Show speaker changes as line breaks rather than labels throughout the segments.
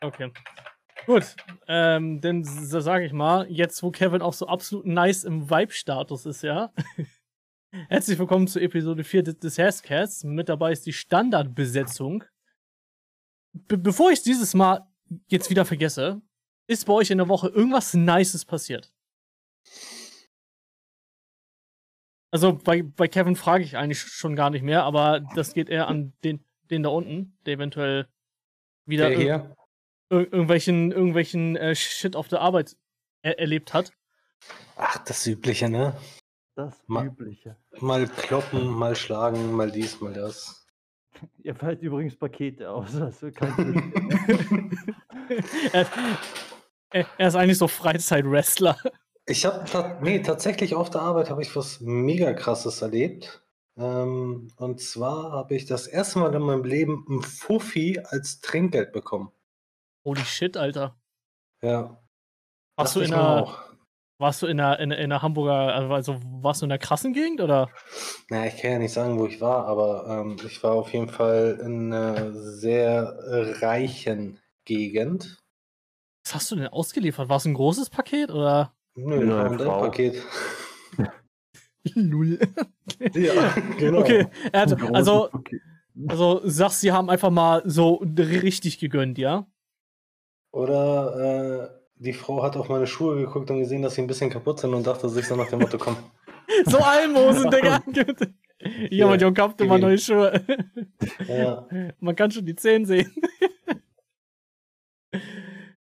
Okay. Gut, ähm, dann sage ich mal, jetzt wo Kevin auch so absolut nice im Vibe-Status ist, ja. Herzlich willkommen zur Episode 4 des Hashcasts. Mit dabei ist die Standardbesetzung. Be bevor ich dieses Mal jetzt wieder vergesse, ist bei euch in der Woche irgendwas Nices passiert? Also bei, bei Kevin frage ich eigentlich schon gar nicht mehr, aber das geht eher an den, den da unten, der eventuell wieder ir ir irgendwelchen, irgendwelchen äh, Shit auf der Arbeit er erlebt hat.
Ach, das Übliche, ne?
Das Übliche.
Mal kloppen, mal schlagen, mal dies, mal das.
Ihr fällt übrigens Pakete aus. Also kein
er, er ist eigentlich so Freizeit-Wrestler.
Ich habe ta nee, tatsächlich auf der Arbeit habe ich was mega krasses erlebt. Ähm, und zwar habe ich das erste Mal in meinem Leben ein Fuffi als Trinkgeld bekommen.
Holy shit, Alter.
Ja.
Warst du in einer, warst du in einer, in, in einer Hamburger, also, also warst du in einer krassen Gegend oder?
Na, ich kann ja nicht sagen, wo ich war, aber ähm, ich war auf jeden Fall in einer sehr reichen Gegend.
Was hast du denn ausgeliefert? War es ein großes Paket oder?
Nö, ein Paket.
Null.
ja, genau.
Okay, hat, also, also sagst, sie haben einfach mal so richtig gegönnt, ja?
Oder äh, die Frau hat auf meine Schuhe geguckt und gesehen, dass sie ein bisschen kaputt sind und dachte sich so nach dem Motto, komm.
so Almosen, Digga. Ja, aber Junge, habt immer neue Schuhe.
ja.
Man kann schon die Zehen sehen.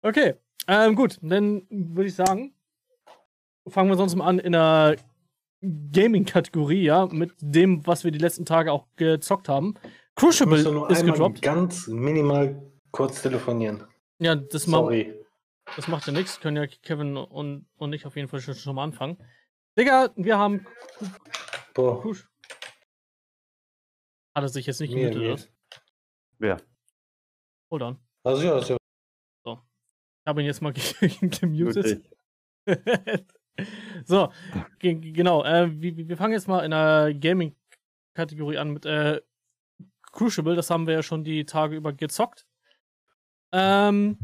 okay, ähm, gut, dann würde ich sagen, fangen wir sonst mal an in der Gaming-Kategorie, ja, mit dem, was wir die letzten Tage auch gezockt haben. Crucible ist gedroppt.
ganz minimal kurz telefonieren.
Ja, das Sorry. Ma das macht ja nichts. Können ja Kevin und, und ich auf jeden Fall schon, schon mal anfangen. Digga, wir haben.
Boah.
Kusch. Hat er sich jetzt nicht gemutet,
Wer?
Hold on.
Also ja, ist ja.
So. Ich habe ihn jetzt mal gemutet. so, genau. Äh, wir, wir, fangen jetzt mal in der Gaming-Kategorie an mit äh, Crucible. Das haben wir ja schon die Tage über gezockt. Ähm,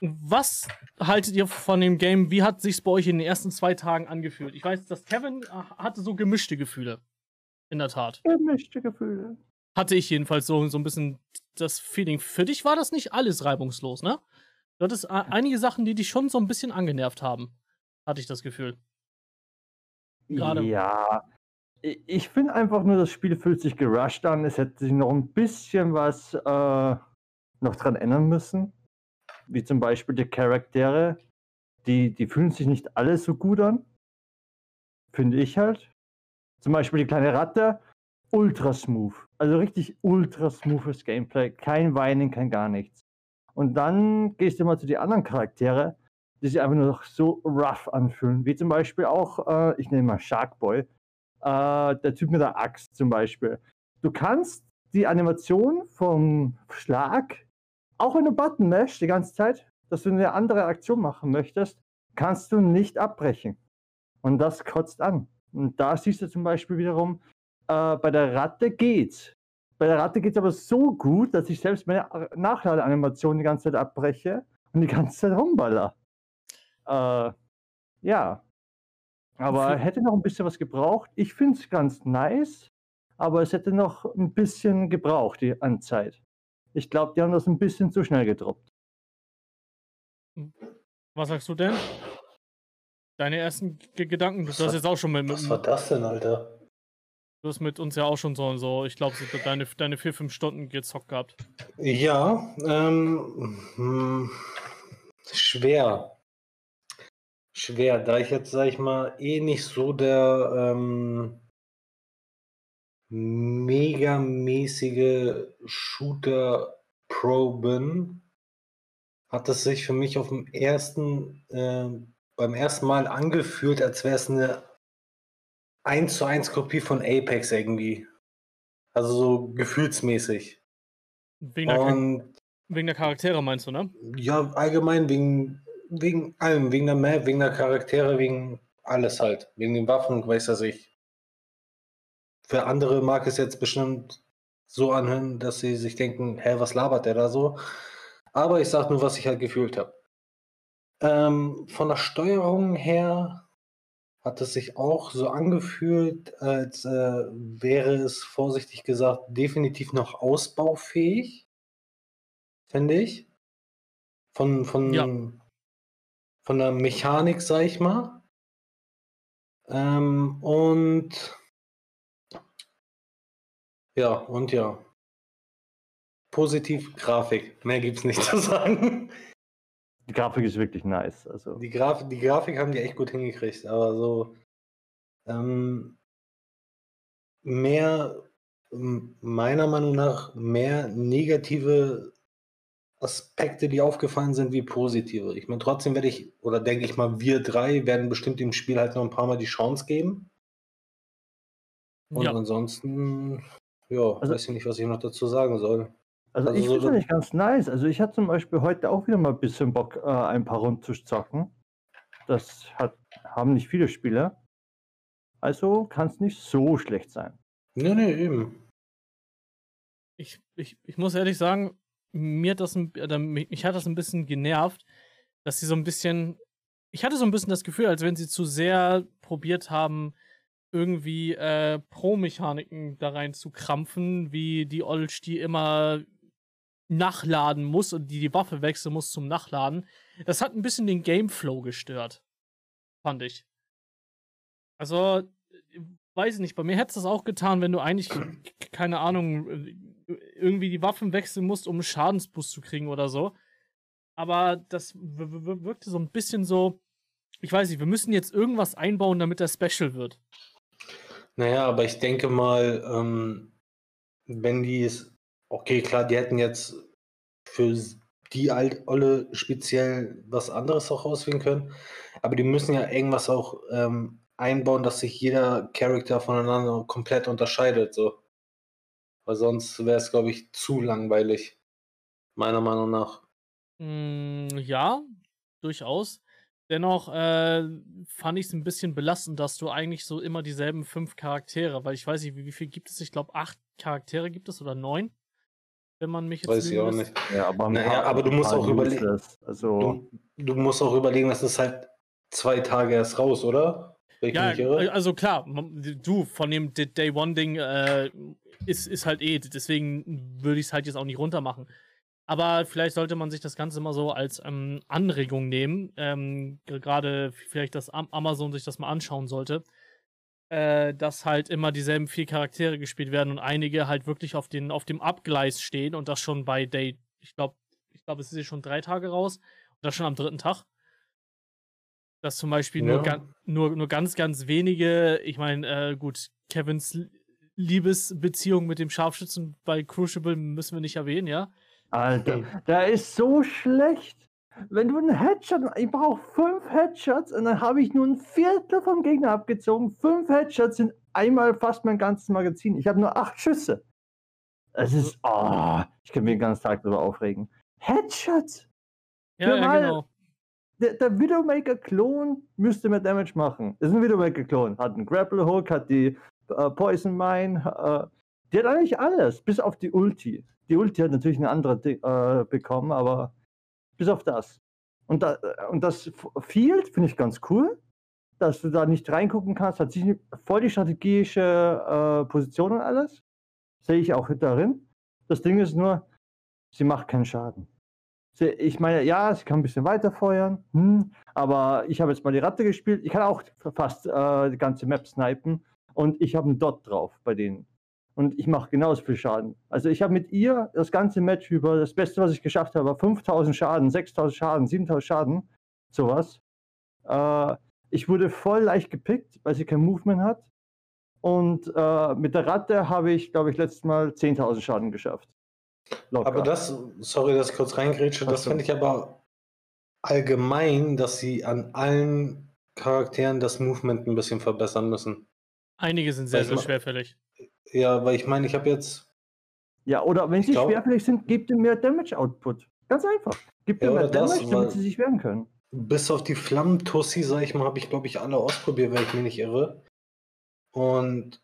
was haltet ihr von dem Game? Wie hat sich's bei euch in den ersten zwei Tagen angefühlt? Ich weiß, dass Kevin äh, hatte so gemischte Gefühle. In der Tat.
Gemischte Gefühle.
Hatte ich jedenfalls so, so ein bisschen das Feeling. Für dich war das nicht alles reibungslos, ne? Du hattest äh, einige Sachen, die dich schon so ein bisschen angenervt haben hatte ich das Gefühl.
Gerade. Ja, ich finde einfach nur, das Spiel fühlt sich gerusht an. Es hätte sich noch ein bisschen was äh, noch dran ändern müssen. Wie zum Beispiel die Charaktere. Die, die fühlen sich nicht alle so gut an. Finde ich halt. Zum Beispiel die kleine Ratte. Ultra smooth. Also richtig ultra smoothes Gameplay. Kein Weinen, kein gar nichts. Und dann gehst du mal zu den anderen Charaktere die sich einfach nur noch so rough anfühlen. Wie zum Beispiel auch, äh, ich nenne mal Sharkboy, äh, der Typ mit der Axt zum Beispiel. Du kannst die Animation vom Schlag, auch wenn du Button mashst die ganze Zeit, dass du eine andere Aktion machen möchtest, kannst du nicht abbrechen. Und das kotzt an. Und da siehst du zum Beispiel wiederum, äh, bei der Ratte geht's. Bei der Ratte geht's aber so gut, dass ich selbst meine Nachladeanimation die ganze Zeit abbreche und die ganze Zeit rumballer. Äh, ja. Aber hätte noch ein bisschen was gebraucht. Ich finde es ganz nice, aber es hätte noch ein bisschen gebraucht die, an Zeit. Ich glaube, die haben das ein bisschen zu schnell gedroppt.
Was sagst du denn? Deine ersten G Gedanken? Du was hast jetzt auch schon mit,
mit. Was war das denn, Alter?
Du hast mit uns ja auch schon so und so, ich glaube, deine, deine vier, fünf Stunden gezockt gehabt.
Ja, ähm, hm, schwer schwer, da ich jetzt, sag ich mal, eh nicht so der ähm, megamäßige Shooter-Pro bin, hat es sich für mich auf dem ersten, äh, beim ersten Mal angefühlt, als wäre es eine 1 zu 1 Kopie von Apex irgendwie. Also so gefühlsmäßig.
Wegen der, Und, wegen der Charaktere meinst du, ne?
Ja, allgemein wegen wegen allem, wegen der Map, wegen der Charaktere, wegen alles halt. Wegen den Waffen, weiß das ich. Für andere mag es jetzt bestimmt so anhören, dass sie sich denken, hä, was labert der da so? Aber ich sage nur, was ich halt gefühlt habe. Ähm, von der Steuerung her hat es sich auch so angefühlt, als äh, wäre es vorsichtig gesagt definitiv noch ausbaufähig, finde ich. Von, von, ja. von der Mechanik, sag ich mal. Ähm, und ja, und ja. Positiv Grafik. Mehr gibt's nicht zu sagen.
Die Grafik ist wirklich nice. Also.
Die, Graf die Grafik haben die echt gut hingekriegt, aber so ähm, mehr, meiner Meinung nach, mehr negative Aspekte, die aufgefallen sind, wie positive. Ich meine, trotzdem werde ich, oder denke ich mal, wir drei werden bestimmt dem Spiel halt noch ein paar Mal die Chance geben. Und ja. ansonsten, ja, also, weiß ich nicht, was ich noch dazu sagen soll.
Also, also ich finde es eigentlich ganz nice. Also ich hatte zum Beispiel heute auch wieder mal ein bisschen Bock, äh, ein paar Runden zu zocken. Das hat, haben nicht viele Spieler. Also kann es nicht so schlecht sein.
Nee, nee, eben.
Ich, ich, ich muss ehrlich sagen, mir hat das, oder mich, mich hat das ein bisschen genervt, dass sie so ein bisschen. Ich hatte so ein bisschen das Gefühl, als wenn sie zu sehr probiert haben, irgendwie äh, Pro-Mechaniken da rein zu krampfen, wie die Olsch, die immer nachladen muss und die die Waffe wechseln muss zum Nachladen. Das hat ein bisschen den Gameflow gestört. Fand ich. Also, weiß ich nicht, bei mir hätte es das auch getan, wenn du eigentlich, keine Ahnung, irgendwie die Waffen wechseln musst, um einen Schadensboost zu kriegen oder so. Aber das wirkte so ein bisschen so, ich weiß nicht, wir müssen jetzt irgendwas einbauen, damit der Special wird.
Naja, aber ich denke mal, ähm, wenn die es Okay, klar, die hätten jetzt für die alt Olle speziell was anderes auch auswählen können. Aber die müssen ja irgendwas auch ähm, einbauen, dass sich jeder Charakter voneinander komplett unterscheidet. So. Weil sonst wäre es, glaube ich, zu langweilig. Meiner Meinung nach.
Mm, ja, durchaus. Dennoch äh, fand ich es ein bisschen belastend, dass du eigentlich so immer dieselben fünf Charaktere, weil ich weiß nicht, wie, wie viel gibt es? Ich glaube, acht Charaktere gibt es oder neun wenn man mich jetzt
Weiß ich auch nicht.
Ja, aber,
naja, aber du musst auch überlegen. Also du, du, musst auch überlegen, dass es halt zwei Tage erst raus, oder?
ja, also klar, du von dem Day One Ding äh, ist, ist halt eh, deswegen würde ich es halt jetzt auch nicht runter machen. Aber vielleicht sollte man sich das Ganze mal so als ähm, Anregung nehmen. Ähm, Gerade vielleicht, dass Amazon sich das mal anschauen sollte äh, dass halt immer dieselben vier Charaktere gespielt werden und einige halt wirklich auf, den, auf dem Abgleis stehen und das schon bei Day, ich glaube, ich glaube, es ist schon drei Tage raus und das schon am dritten Tag. Dass zum Beispiel ja. nur, nur, nur ganz, ganz wenige, ich meine, äh, gut, Kevins Liebesbeziehung mit dem Scharfschützen bei Crucible müssen wir nicht erwähnen, ja?
Alter, der ist so schlecht. Wenn du einen Headshot, ich brauche fünf Headshots und dann habe ich nur ein Viertel vom Gegner abgezogen. Fünf Headshots sind einmal fast mein ganzes Magazin. Ich habe nur acht Schüsse. Es ist, oh, ich kann mich den ganzen Tag darüber aufregen. Headshots!
Ja, ja genau.
Der, der Widowmaker-Klon müsste mehr Damage machen. Ist ein Widowmaker-Klon. Hat einen Grapple-Hook, hat die äh, Poison Mine, äh, die hat eigentlich alles, bis auf die Ulti. Die Ulti hat natürlich eine andere äh, bekommen, aber bis auf das. Und, da, und das Field finde ich ganz cool, dass du da nicht reingucken kannst. Hat sich voll die strategische äh, Position und alles. Sehe ich auch darin. Das Ding ist nur, sie macht keinen Schaden. Sie, ich meine, ja, sie kann ein bisschen weiter feuern, hm, aber ich habe jetzt mal die Ratte gespielt. Ich kann auch fast äh, die ganze Map snipen und ich habe einen Dot drauf bei denen und ich mache genauso viel Schaden. Also ich habe mit ihr das ganze Match über, das Beste, was ich geschafft habe, war 5000 Schaden, 6000 Schaden, 7000 Schaden, sowas. Äh, ich wurde voll leicht gepickt, weil sie kein Movement hat. Und äh, mit der Ratte habe ich, glaube ich, letztes Mal 10.000 Schaden geschafft.
Locker. Aber das, sorry, dass ich kurz reingrätsche, das finde ich aber allgemein, dass sie an allen Charakteren das Movement ein bisschen verbessern müssen.
Einige sind sehr, sehr schwerfällig.
Ja, weil ich meine, ich habe jetzt.
Ja, oder wenn sie glaub, schwerfällig sind, gebt ihr mehr Damage Output. Ganz einfach. Gebt ihr ja, mehr Damage, das, damit sie sich wehren können.
Bis auf die Flammentussi, sag ich mal, habe ich, glaube ich, alle ausprobiert, wenn ich mich nicht irre. Und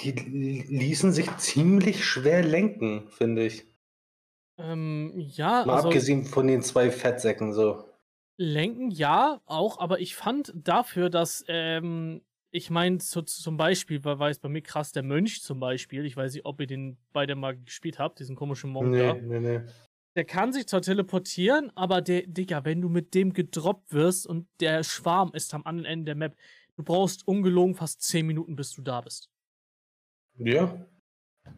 die ließen sich ziemlich schwer lenken, finde ich.
Ähm, ja,
Mal
also
abgesehen von den zwei Fettsäcken so.
lenken ja auch, aber ich fand dafür, dass ähm, ich meine, zu, zum Beispiel war, war es bei mir krass der Mönch zum Beispiel. Ich weiß nicht, ob ihr den beide mal gespielt habt, diesen komischen Monk
Nee,
da.
nee, nee.
Der kann sich zwar teleportieren, aber der, Digga, wenn du mit dem gedroppt wirst und der Schwarm ist am anderen Ende der Map, du brauchst ungelogen fast 10 Minuten, bis du da bist.
Ja,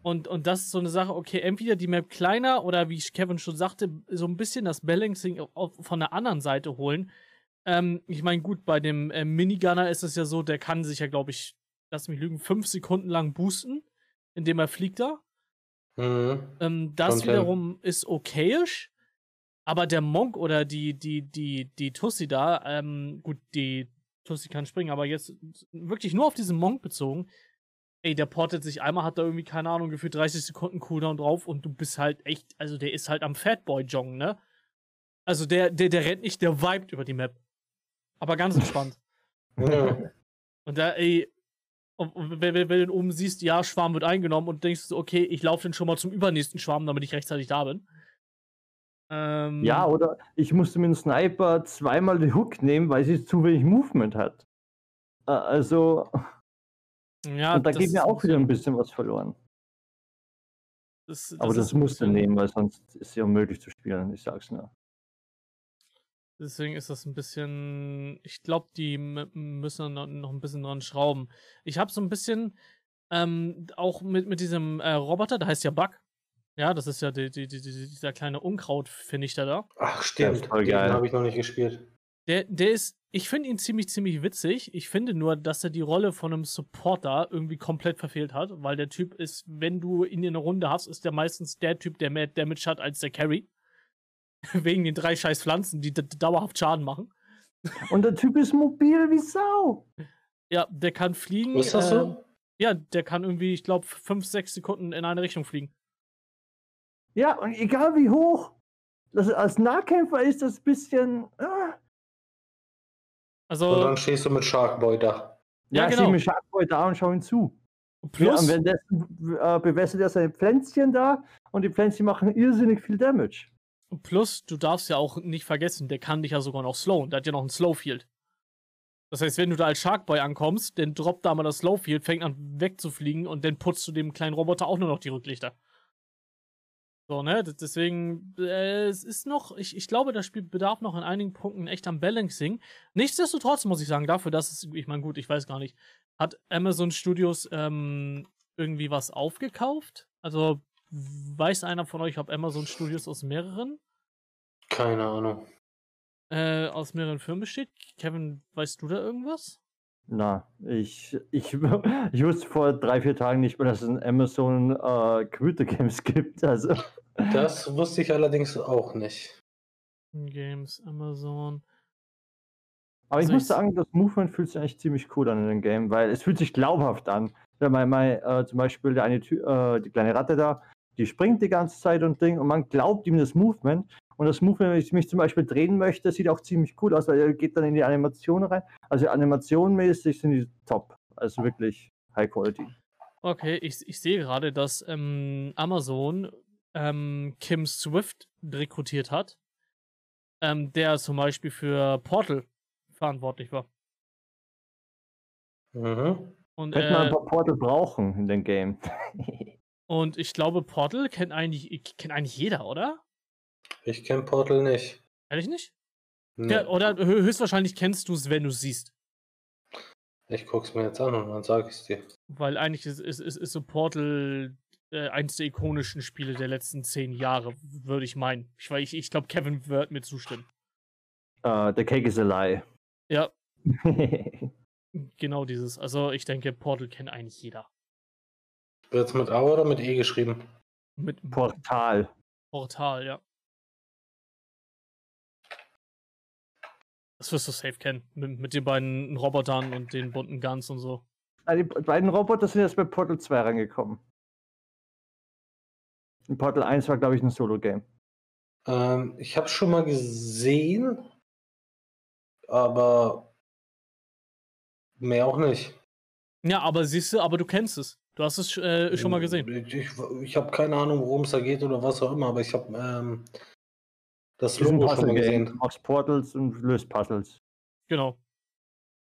Und, und das ist so eine Sache, okay, entweder die Map kleiner oder wie Kevin schon sagte, so ein bisschen das Balancing auf, auf, von der anderen Seite holen. Ähm, ich meine, gut, bei dem äh, Minigunner ist es ja so, der kann sich ja, glaube ich, lass mich lügen, fünf Sekunden lang boosten, indem er fliegt da.
mhm.
Ähm, das
hin.
wiederum ist okayisch. Aber der Monk oder die, die, die, die Tussi da, ähm, gut, die Tussi kann springen, aber jetzt wirklich nur auf diesen Monk bezogen. Ey, der portet sich einmal, hat da irgendwie, keine Ahnung, gefühlt 30 Sekunden Cooldown drauf und du bist halt echt, also der ist halt am Fatboy-Joggen, ne? Also der, der, der rennt nicht, der vibet über die Map. Aber ganz entspannt.
ja.
Und da, ey, und, wenn, wenn, wenn du oben siehst, ja, Schwarm wird eingenommen und denkst du, okay, ich laufe dann schon mal zum übernächsten Schwarm, damit ich rechtzeitig da bin. Ähm,
Ja, oder ich musste mit dem Sniper zweimal den Hook nehmen, weil sie zu wenig Movement hat. Äh, Also,
ja
und da
das
geht mir auch wieder ein bisschen was verloren.
Das,
Aber das
ist ein
musst du
bisschen-
nehmen, weil sonst ist sie unmöglich zu spielen, ich sag's nur.
Deswegen ist das ein bisschen. Ich glaube, die müssen noch, ein bisschen dran schrauben. Ich habe so ein bisschen ähm, auch mit, mit diesem äh, Roboter, der heißt ja Bug. Ja, das ist ja die, die, die, die, dieser kleine Unkrautvernichter da.
Ach, stimmt.
voll
Den
geil.
habe ich noch nicht gespielt.
Der, der ist, ich finde ihn ziemlich, ziemlich witzig. Ich finde nur, dass er die Rolle von einem Supporter irgendwie komplett verfehlt hat, weil der Typ ist, wenn du ihn in einer Runde hast, ist der meistens der Typ, der mehr Damage hat als der Carry. Wegen den drei scheiß Pflanzen, die dauerhaft Schaden machen.
Und der Typ ist mobil wie Sau.
Ja, der kann fliegen.
Ist das so?
Ja, der kann irgendwie, ich glaube, fünf, sechs Sekunden in eine Richtung fliegen.
Ja, und egal wie hoch. Das, als Nahkämpfer ist das ein bisschen. Ah.
Also,
Und dann stehst du mit Sharkboy da.
Ja,
Ja,
genau.
Ich Sharkboy da und schau ihm zu.
plus,
Ja, und währenddessen äh, bewässert er seine Pflänzchen da und die Pflänzchen machen irrsinnig viel Damage.
Plus, du darfst ja auch nicht vergessen, der kann dich ja sogar noch slowen. Der hat ja noch ein Slowfield. Das heißt, wenn du da als Sharkboy ankommst, dann droppt da mal das Slowfield, fängt an wegzufliegen und dann putzt du dem kleinen Roboter auch nur noch die Rücklichter. So, ne? Deswegen, äh, es ist noch, ich, ich glaube, das Spiel bedarf noch in einigen Punkten echt am Balancing. Nichtsdestotrotz muss ich sagen, dafür, dass es, ich meine, gut, ich weiß gar nicht, hat Amazon Studios ähm, irgendwie was aufgekauft? Also, weiß einer von euch, ob Amazon Studios aus mehreren,
Keine Ahnung.
äh, aus mehreren Firmen besteht? Kevin, weißt du da irgendwas?
Na, ich, ich, ich wusste vor drei, vier Tagen nicht mehr, dass es in Amazon äh, Computer Games gibt. Also,
Das wusste ich allerdings auch nicht.
Games, Amazon.
aber ich
Also
muss
ich-
sagen, das Movement fühlt sich eigentlich ziemlich cool an in dem Game, weil es fühlt sich glaubhaft an. Ja, mein, mein, äh, zum Beispiel der eine, Ty- äh, die kleine Ratte da, die springt die ganze Zeit und Ding und man glaubt ihm das Movement. Und das Movement, wenn ich mich zum Beispiel drehen möchte, sieht auch ziemlich cool aus, weil er geht dann in die Animation rein. Also animationmäßig sind die top. Also wirklich High Quality.
Okay, ich, ich sehe gerade, dass ähm, Amazon ähm, Kim Swift rekrutiert hat, ähm, der zum Beispiel für Portal verantwortlich war.
Mhm.
Und,
Könnte man ein
äh,
paar Portal brauchen in dem Game.
und ich glaube, Portal kennt eigentlich, kennt eigentlich jeder, oder?
Ich kenne Portal nicht.
Ehrlich nicht?
Nee.
Ja, oder hö- höchstwahrscheinlich kennst du es, wenn du es siehst.
Ich guck's mir jetzt an und dann sag ich's dir.
Weil eigentlich ist, ist, ist, ist so Portal äh, eins der ikonischen Spiele der letzten zehn Jahre, würde ich meinen. Ich, weil ich, ich glaube, Kevin wird mir zustimmen.
Uh, the cake is a lie.
Ja, genau dieses. Also ich denke, Portal kennt eigentlich jeder.
Wird's mit A oder mit E geschrieben?
Mit
Portal.
Portal, ja. Das wirst du safe kennen. Mit, mit den beiden Robotern und den bunten Guns und so.
Ah, die beiden Roboter sind jetzt bei Portal 2 rangekommen. In Portal 1 war, glaube ich, ein Solo-Game.
Ähm, ich habe schon mal gesehen, aber mehr auch nicht.
Ja, aber siehst du, aber du kennst es. Du hast es äh, schon mal gesehen.
Ich, ich, ich habe keine Ahnung, worum es da geht oder was auch immer, aber ich habe ähm, das Logo schon mal gesehen.
Aus Portals und löst Puzzles.
Genau.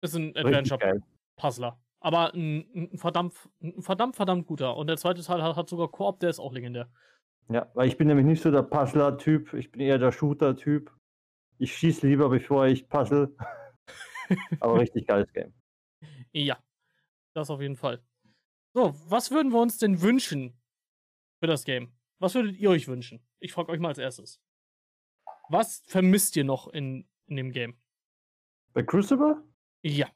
Ist ein Adventure-Puzzler. Aber ein, ein, verdammt, ein verdammt, verdammt guter. Und der zweite Teil hat, hat sogar Koop, der ist auch legendär.
Ja, weil ich bin nämlich nicht so der Puzzler-Typ, ich bin eher der Shooter-Typ. Ich schieße lieber, bevor ich puzzle. Aber richtig geiles Game.
Ja, das auf jeden Fall. So, was würden wir uns denn wünschen für das Game? Was würdet ihr euch wünschen? Ich frage euch mal als erstes. Was vermisst ihr noch in, in dem Game?
Bei Crucible?
Ja.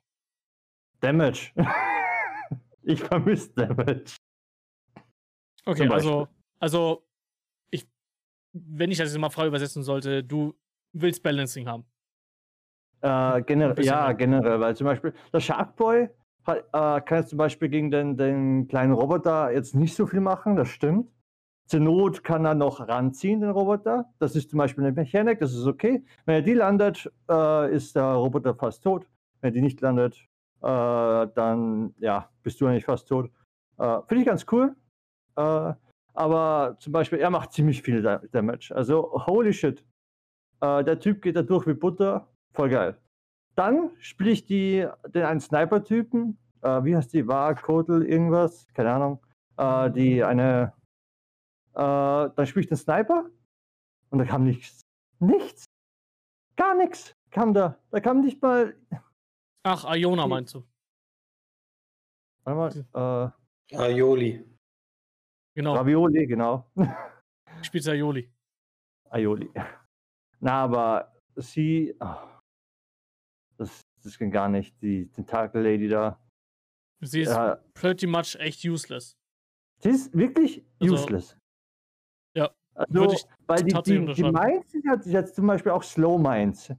Damage. ich vermisse Damage.
Okay, also, also ich, wenn ich das jetzt mal frei übersetzen sollte, du willst Balancing haben.
Äh, generell, ja, generell, weil zum Beispiel der Sharkboy äh, kann jetzt zum Beispiel gegen den, den kleinen Roboter jetzt nicht so viel machen, das stimmt. Zur Not kann er noch ranziehen, den Roboter. Das ist zum Beispiel eine Mechanik, das ist okay. Wenn er die landet, äh, ist der Roboter fast tot. Wenn er die nicht landet, äh, dann ja, bist du eigentlich fast tot. Äh, Finde ich ganz cool. Äh, aber zum Beispiel, er macht ziemlich viel Damage. Also, holy shit. Äh, der Typ geht da durch wie Butter. Voll geil. Dann spiele ich die, den einen Sniper-Typen. Äh, wie heißt die? War, Kotel, irgendwas? Keine Ahnung. Äh, die eine. Äh, dann spiele ich den Sniper. Und da kam nichts. Nichts. Gar nichts kam da. Da kam nicht mal.
Ach, Iona meinst du?
Warte mal.
Äh, Aioli.
Genau. Ravioli, genau.
Spielt Aioli.
Aioli. Na, aber sie. Oh, das, das ging gar nicht. Die Tentakel-Lady da.
Sie ist ja. pretty much echt useless.
Sie ist wirklich also, useless.
Ja.
Also, weil die, die, die Mines sind ja jetzt zum Beispiel auch Slow Mines.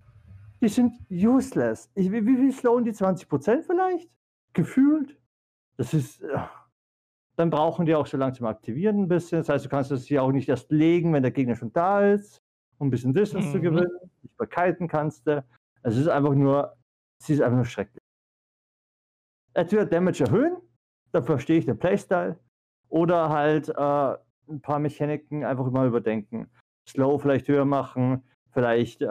Die sind useless. Ich, wie, wie viel slowen die 20% vielleicht? Gefühlt? Das ist. Äh, dann brauchen die auch so langsam aktivieren ein bisschen. Das heißt, du kannst das hier auch nicht erst legen, wenn der Gegner schon da ist, um ein bisschen Distance mhm. zu gewinnen. Sichtbarkeiten kannst du. Es ist einfach nur, sie ist einfach nur schrecklich. Entweder Damage erhöhen, dann verstehe ich den Playstyle, oder halt äh, ein paar Mechaniken einfach mal überdenken. Slow vielleicht höher machen, vielleicht äh,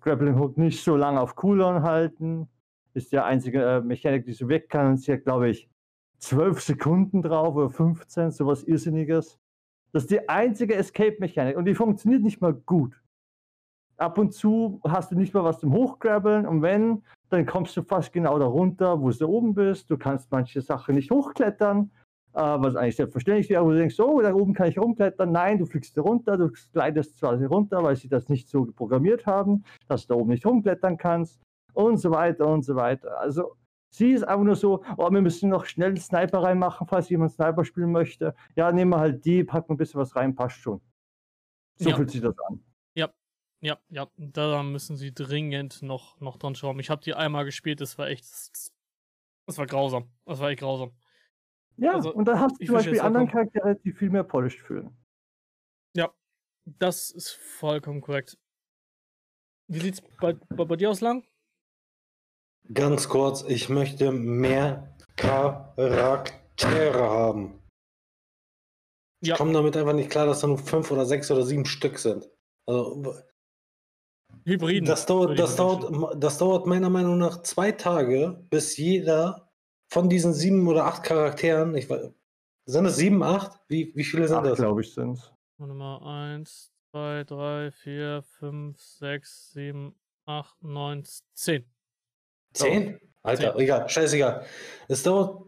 Grappling Hook nicht so lange auf Cooldown halten. Ist der einzige äh, Mechanik, die so weg kann. Und sie hat, glaube ich, 12 Sekunden drauf oder 15, sowas Irrsinniges. Das ist die einzige Escape-Mechanik und die funktioniert nicht mal gut ab und zu hast du nicht mal was zum Hochgrabbeln und wenn, dann kommst du fast genau da runter, wo du oben bist. Du kannst manche Sachen nicht hochklettern, äh, was eigentlich selbstverständlich wäre, wo du denkst, oh, da oben kann ich rumklettern. Nein, du fliegst da runter, du gleitest quasi runter, weil sie das nicht so programmiert haben, dass du da oben nicht rumklettern kannst und so weiter und so weiter. Also sie ist einfach nur so, oh, wir müssen noch schnell Sniper reinmachen, falls jemand Sniper spielen möchte. Ja, nehmen wir halt die, packen ein bisschen was rein, passt schon. So ja. fühlt sich das an.
Ja, ja, da müssen sie dringend noch, noch dran schauen. Ich habe die einmal gespielt, das war echt. Das war grausam. Das war echt grausam.
Ja, also, und da hast du zum Beispiel anderen Charaktere, die viel mehr polished fühlen.
Ja, das ist vollkommen korrekt. Wie sieht's bei, bei, bei dir aus lang?
Ganz kurz, ich möchte mehr Charaktere haben. Ich ja. komme damit einfach nicht klar, dass da nur fünf oder sechs oder sieben Stück sind. Also Hybriden. Das dauert, das, dauert, das dauert meiner Meinung nach zwei Tage, bis jeder von diesen sieben oder acht Charakteren, ich weiß, sind es sieben, acht? Wie, wie viele sind acht, das?
glaube ich, sind es.
Nummer eins, zwei, drei, vier, fünf, sechs, sieben, acht, neun, zehn.
Zehn? Alter, zehn. egal, scheißegal. Es dauert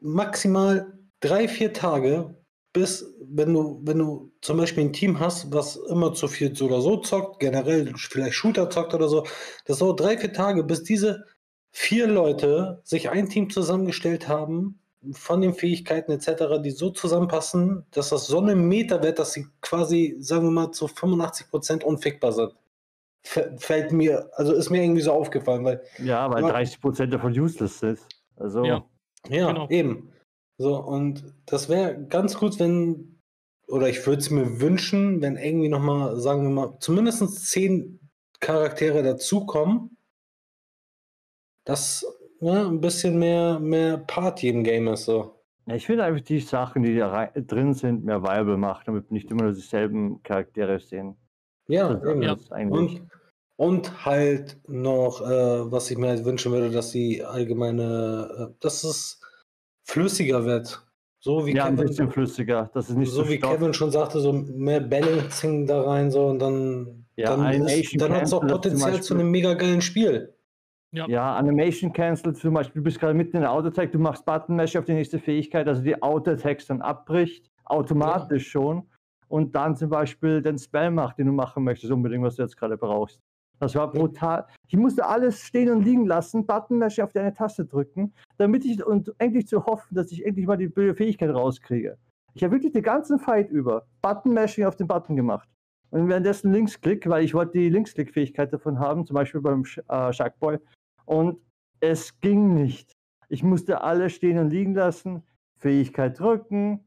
maximal drei, vier Tage, bis, wenn du, wenn du zum Beispiel ein Team hast, was immer zu viel so oder so zockt, generell vielleicht Shooter zockt oder so, das dauert drei, vier Tage, bis diese vier Leute sich ein Team zusammengestellt haben, von den Fähigkeiten etc., die so zusammenpassen, dass das so ein Meter wird, dass sie quasi, sagen wir mal, zu 85% unfickbar sind. Fällt mir, also ist mir irgendwie so aufgefallen, weil.
Ja, weil 30% davon useless ist. Also.
Ja, ja genau. eben. So, und das wäre ganz gut, wenn, oder ich würde es mir wünschen, wenn irgendwie nochmal, sagen wir mal, zumindest zehn Charaktere dazukommen, dass ne, ein bisschen mehr, mehr Party im Game ist. So.
Ja, ich finde einfach die Sachen, die da drin sind, mehr viable macht, damit nicht immer nur dieselben Charaktere sehen.
Ja. Ja. Und, und halt noch, äh, was ich mir halt wünschen würde, dass die allgemeine, äh, dass es flüssiger wird. So wie
ja, Kevin, ein bisschen flüssiger. Das ist nicht
so, so wie Kevin schon sagte, so mehr Balancing da rein, so und dann, ja, dann, dann hat es auch Potenzial zu einem mega geilen Spiel.
Ja. ja, Animation Cancel zum Beispiel, du bist gerade mitten in der Auto-Attack, du machst Button Mesh auf die nächste Fähigkeit, also die Auto-Attacks dann abbricht, automatisch ja. schon und dann zum Beispiel den Spell macht, den du machen möchtest, unbedingt, was du jetzt gerade brauchst. Das war brutal. Ich musste alles stehen und liegen lassen, Button Mesh auf deine Taste drücken, damit ich und endlich zu hoffen, dass ich endlich mal die Fähigkeit rauskriege. Ich habe wirklich den ganzen Fight über Button Mashing auf den Button gemacht. Und währenddessen Linksklick, weil ich wollte die Linksklick-Fähigkeit davon haben, zum Beispiel beim äh, Sharkboy, und es ging nicht. Ich musste alle stehen und liegen lassen, Fähigkeit drücken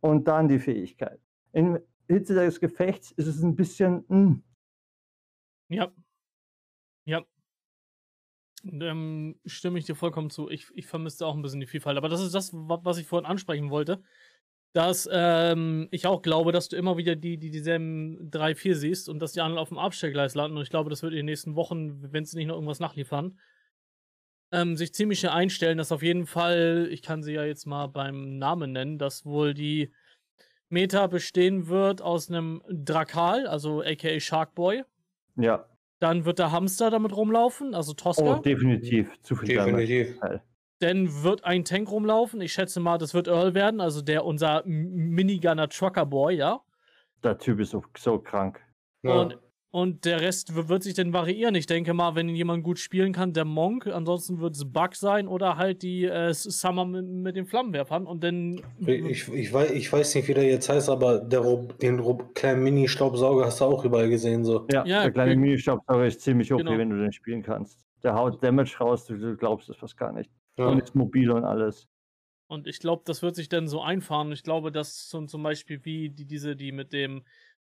und dann die Fähigkeit. In Hitze des Gefechts ist es ein bisschen. Mh. Hm.
Ja. Ja. Ähm, stimme ich dir vollkommen zu. Ich, ich vermisste auch ein bisschen die Vielfalt. Aber das ist das, was ich vorhin ansprechen wollte. Dass ähm, ich auch glaube, dass du immer wieder die, die dieselben drei, vier siehst und dass die anderen auf dem Abstellgleis landen. Und ich glaube, das wird in den nächsten Wochen, wenn sie nicht noch irgendwas nachliefern, ähm, sich ziemlich schnell einstellen, dass auf jeden Fall, ich kann sie ja jetzt mal beim Namen nennen, dass wohl die Meta bestehen wird aus einem Drakal, also aka Sharkboy.
Ja.
Dann wird der Hamster damit rumlaufen, also Tosca.
Oh, definitiv. Zu viel
Definitiv.
Dann wird ein Tank rumlaufen. Ich schätze mal, das wird Earl werden, also der unser Minigunner Trucker Boy, ja.
Der Typ ist so, so krank.
Ja. Und und der Rest wird sich dann variieren. Ich denke mal, wenn jemand gut spielen kann, der Monk. Ansonsten wird es Bug sein oder halt die äh, Summer mit, mit, den Flammenwerfern. Und dann.
Ich, ich, weiß, ich weiß nicht, wie der jetzt heißt, aber der Rob, den Rob, kleinen Mini-Staubsauger hast du auch überall gesehen. So.
Ja, ja der kleine Mini-Staubsauger ist ziemlich okay, genau. wenn du den spielen kannst. Der haut Damage raus, du glaubst es fast gar nicht. Ja. Und ist mobil und alles.
Und ich glaube, das wird sich dann so einfahren. Ich glaube, dass so, zum Beispiel wie die, diese, die mit dem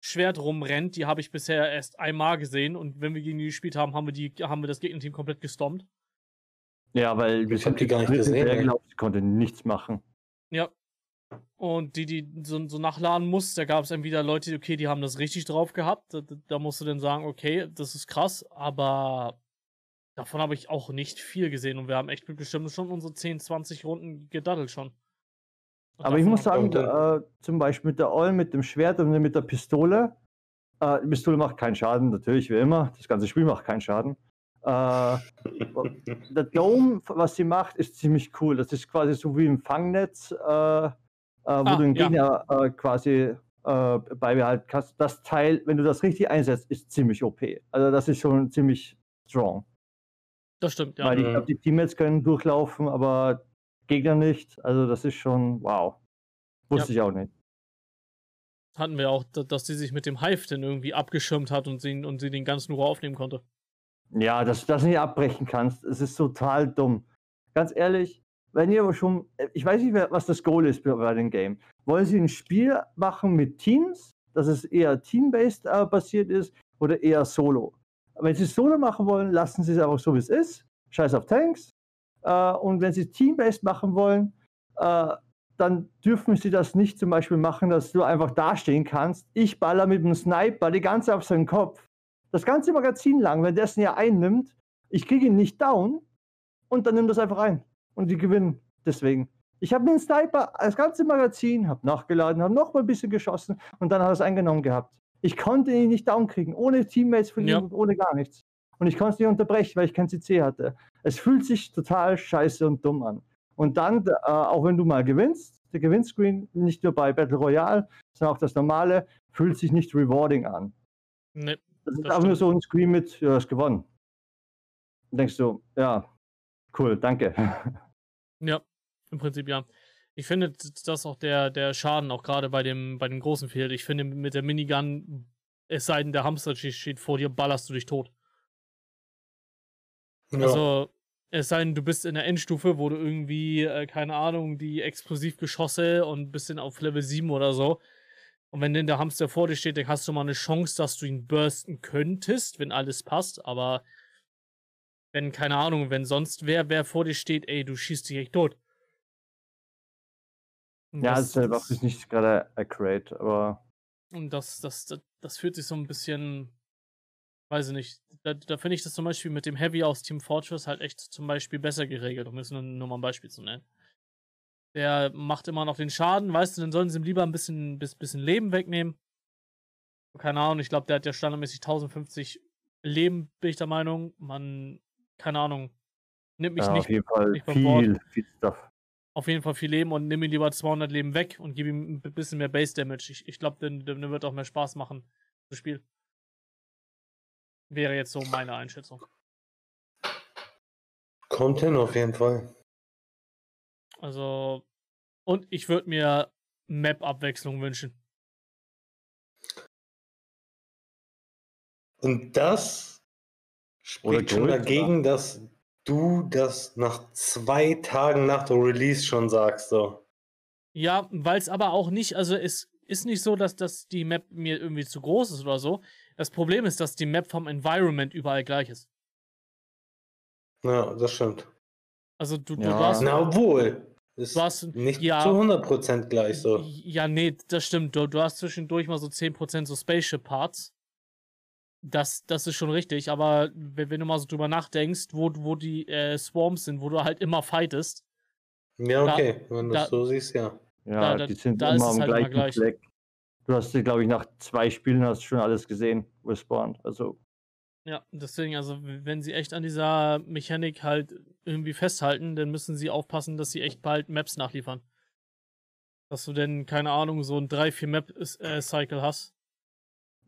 Schwert rumrennt, die habe ich bisher erst einmal gesehen und wenn wir gegen die gespielt haben, haben wir, die, haben wir das Gegnerteam komplett gestompt.
Ja, weil
ich habe die gar nicht gesehen.
Der glaubt, sie konnte nichts machen.
Ja. Und die, die so, so nachladen muss, da gab es dann wieder Leute, okay, die haben das richtig drauf gehabt. Da, da musst du dann sagen, okay, das ist krass, aber davon habe ich auch nicht viel gesehen und wir haben echt bestimmt schon unsere 10, 20 Runden gedaddelt schon.
Aber ich muss sagen, äh, zum Beispiel mit der Oil, mit dem Schwert und mit der Pistole. Äh, die Pistole macht keinen Schaden, natürlich, wie immer. Das ganze Spiel macht keinen Schaden. Äh, der Dome, was sie macht, ist ziemlich cool. Das ist quasi so wie ein Fangnetz, äh, äh, wo ah, du den Gegner ja. Äh, quasi beibehalten kannst. Das Teil, wenn du das richtig einsetzt, ist ziemlich OP. Also das ist schon ziemlich strong.
Das stimmt,
ja. Weil ich glaube, die Teammates können durchlaufen, aber Gegner nicht. Also das ist schon wow. Wusste ja. ich auch nicht.
Hatten wir auch, dass sie sich mit dem Hive dann irgendwie abgeschirmt hat und sie, und sie den ganzen Rohr aufnehmen konnte.
Ja, dass du das nicht abbrechen kannst, es ist total dumm. Ganz ehrlich, wenn ihr aber schon, ich weiß nicht, was das Goal ist bei dem Game. Wollen sie ein Spiel machen mit Teams, dass es eher team-based äh, basiert ist oder eher solo? Wenn sie es solo machen wollen, lassen sie es einfach so, wie es ist. Scheiß auf Tanks, äh, und wenn Sie Team-Based machen wollen, äh, dann dürfen Sie das nicht zum Beispiel machen, dass du einfach dastehen kannst. Ich baller mit dem Sniper die ganze auf seinen Kopf. Das ganze Magazin lang, wenn der es ja einnimmt, ich kriege ihn nicht down und dann nimmt das einfach ein. Und die gewinnen deswegen. Ich habe den Sniper, das ganze Magazin, habe nachgeladen, habe noch mal ein bisschen geschossen und dann hat er es eingenommen gehabt. Ich konnte ihn nicht down kriegen, ohne Teammates von ihm, ja. ohne gar nichts und ich konnte es nicht unterbrechen, weil ich kein CC hatte. Es fühlt sich total scheiße und dumm an. Und dann, äh, auch wenn du mal gewinnst, der Gewinnscreen, nicht nur bei Battle Royale, sondern auch das normale, fühlt sich nicht rewarding an. Nee, das ist einfach nur so ein Screen mit, ja, hast gewonnen. Dann denkst du, ja, cool, danke.
Ja, im Prinzip ja. Ich finde, dass auch der, der Schaden auch gerade bei dem, bei dem großen fehlt. Ich finde, mit der Minigun, es sei denn, der Hamster steht vor dir, ballerst du dich tot. Ja. Also, es sei denn, du bist in der Endstufe, wo du irgendwie, äh, keine Ahnung, die Explosivgeschosse und bisschen auf Level 7 oder so. Und wenn denn der Hamster vor dir steht, dann hast du mal eine Chance, dass du ihn bursten könntest, wenn alles passt. Aber wenn, keine Ahnung, wenn sonst wer, wer vor dir steht, ey, du schießt dich echt tot.
Ja, das, ist nicht gerade accurate, aber.
Und das, das, das, das fühlt sich so ein bisschen, weiß ich nicht. Da, da finde ich das zum Beispiel mit dem Heavy aus Team Fortress halt echt zum Beispiel besser geregelt, um jetzt nur, nur mal ein Beispiel zu nennen. Der macht immer noch den Schaden, weißt du, dann sollen sie ihm lieber ein bisschen, bisschen Leben wegnehmen. Keine Ahnung, ich glaube, der hat ja standardmäßig 1050 Leben, bin ich der Meinung. Man, keine Ahnung, nimmt mich ja, nicht.
Auf jeden Fall viel, viel Stuff.
Auf jeden Fall viel Leben und nimm ihm lieber 200 Leben weg und gib ihm ein bisschen mehr Base Damage. Ich, ich glaube, dann, dann wird auch mehr Spaß machen, das Spiel. Wäre jetzt so meine Einschätzung.
Kommt hin, auf jeden Fall.
Also, und ich würde mir Map-Abwechslung wünschen.
Und das spricht schon dagegen, oder? dass du das nach zwei Tagen nach der Release schon sagst. So.
Ja, weil es aber auch nicht, also es ist nicht so, dass, dass die Map mir irgendwie zu groß ist oder so. Das Problem ist, dass die Map vom Environment überall gleich ist.
Ja, das stimmt.
Also du,
ja.
du hast.
Na, obwohl.
Ist du hast,
nicht
ja,
zu 100% gleich so.
Ja, nee, das stimmt. Du, du hast zwischendurch mal so 10% so Spaceship-Parts. Das, das ist schon richtig, aber wenn, wenn, du mal so drüber nachdenkst, wo, wo die äh, Swarms sind, wo du halt immer fightest.
Ja, okay, da, wenn du es so siehst, ja.
Ja, da, die sind da immer am halt gleichen gleich. Fleck. Du hast, glaube ich, nach zwei Spielen hast schon alles gesehen, respawned. Also
ja, deswegen, also wenn sie echt an dieser Mechanik halt irgendwie festhalten, dann müssen sie aufpassen, dass sie echt bald Maps nachliefern. Dass du denn, keine Ahnung, so ein 3-4 Map-Cycle hast.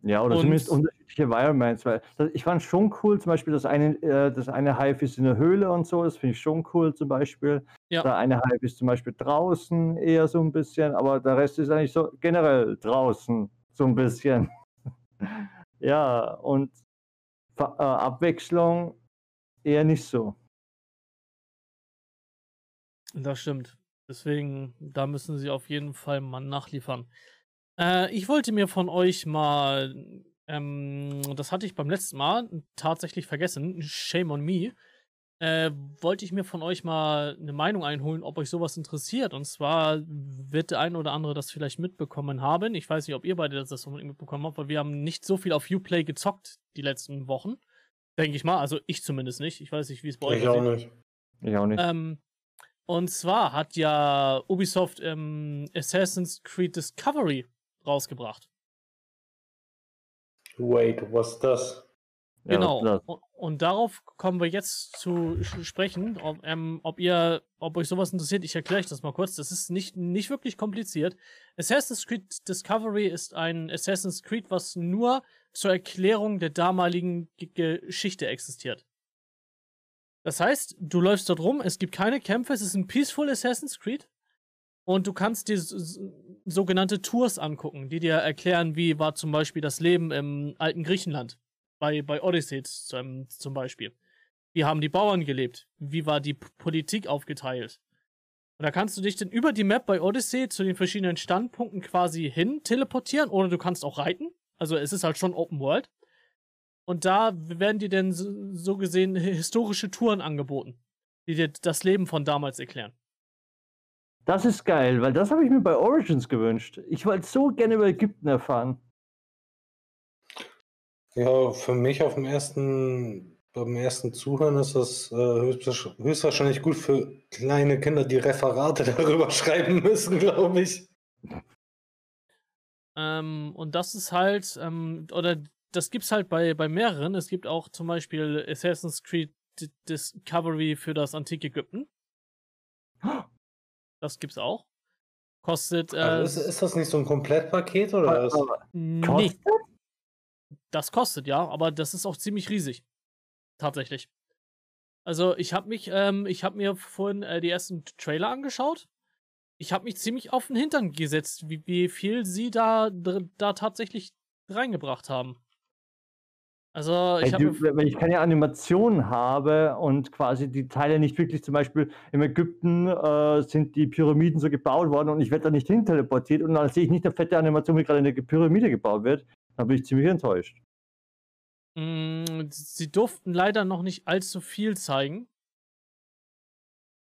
Ja, oder und, zumindest unterschiedliche Environments, weil das, ich fand schon cool, zum Beispiel, das eine, äh, das eine Hive ist in der Höhle und so, das finde ich schon cool zum Beispiel. Ja. Der eine Hive ist zum Beispiel draußen eher so ein bisschen, aber der Rest ist eigentlich so generell draußen so ein bisschen. ja, und äh, Abwechslung eher nicht so.
Das stimmt. Deswegen, da müssen sie auf jeden Fall mal nachliefern. Äh, ich wollte mir von euch mal, ähm, das hatte ich beim letzten Mal tatsächlich vergessen, shame on me, äh, wollte ich mir von euch mal eine Meinung einholen, ob euch sowas interessiert. Und zwar wird der eine oder andere das vielleicht mitbekommen haben. Ich weiß nicht, ob ihr beide das, das mitbekommen habt, weil wir haben nicht so viel auf Uplay gezockt die letzten Wochen. Denke ich mal. Also ich zumindest nicht. Ich weiß nicht, wie es bei euch
ich aussieht. Auch nicht.
Ich auch nicht.
Ähm, und zwar hat ja Ubisoft ähm, Assassin's Creed Discovery rausgebracht.
Wait, was das?
Genau. Ja, und, und, darauf kommen wir jetzt zu sprechen, ob, ähm, ob ihr, ob euch sowas interessiert. Ich erkläre euch das mal kurz. Das ist nicht, nicht wirklich kompliziert. Assassin's Creed Discovery ist ein Assassin's Creed, was nur zur Erklärung der damaligen G Geschichte existiert. Das heißt, du läufst dort rum, es gibt keine Kämpfe, es ist ein Peaceful Assassin's Creed. Und du kannst dir sogenannte Tours angucken, die dir erklären, wie war zum Beispiel das Leben im alten Griechenland bei, bei Odyssey zum, zum Beispiel. Wie haben die Bauern gelebt? Wie war die Politik aufgeteilt? Und da kannst du dich dann über die Map bei Odyssey zu den verschiedenen Standpunkten quasi hin teleportieren oder du kannst auch reiten. Also es ist halt schon Open World. Und da werden dir dann so gesehen historische Touren angeboten, die dir das Leben von damals erklären.
Das ist geil, weil das habe ich mir bei Origins gewünscht. Ich wollte so gerne über Ägypten erfahren.
Ja, für mich auf dem ersten, beim ersten Zuhören ist das äh, höchstwahrscheinlich gut für kleine Kinder, die Referate darüber schreiben müssen, glaube ich.
Ähm, und das ist halt, ähm, oder das gibt's halt bei, bei mehreren. Es gibt auch zum Beispiel Assassin's Creed Discovery für das antike Ägypten. Das gibt's auch. Kostet. Äh,
also ist, ist, das nicht so ein Komplettpaket oder?
Nee. Das kostet ja, aber das ist auch ziemlich riesig. Tatsächlich. Also ich habe mich, ähm, ich habe mir vorhin äh, die ersten Trailer angeschaut. Ich habe mich ziemlich auf den Hintern gesetzt, wie, wie viel sie da, da tatsächlich reingebracht haben. Also ich
hey, wenn ich keine Animation habe und quasi die Teile nicht wirklich, zum Beispiel im Ägypten äh, sind die Pyramiden so gebaut worden und ich werde da nicht hin teleportiert und dann sehe ich nicht eine fette Animation, wie gerade eine Pyramide gebaut wird, da bin ich ziemlich enttäuscht.
Mm, sie durften leider noch nicht allzu viel zeigen.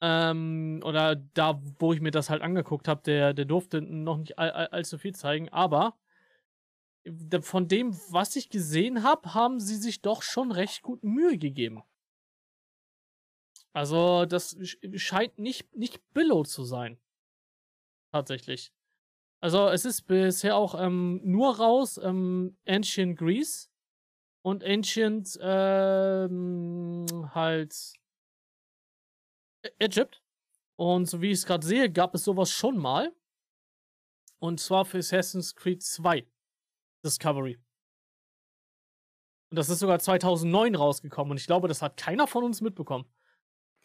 Ähm, oder da, wo ich mir das halt angeguckt habe, der, der durfte noch nicht all, all, allzu viel zeigen, aber von dem, was ich gesehen habe, haben sie sich doch schon recht gut Mühe gegeben. Also, das scheint nicht, nicht Billow zu sein. Tatsächlich. Also, es ist bisher auch ähm, nur raus ähm, Ancient Greece und Ancient ähm, halt Egypt. Und so wie ich es gerade sehe, gab es sowas schon mal. Und zwar für Assassin's Creed 2 Discovery. Und das ist sogar 2009 rausgekommen und ich glaube, das hat keiner von uns mitbekommen.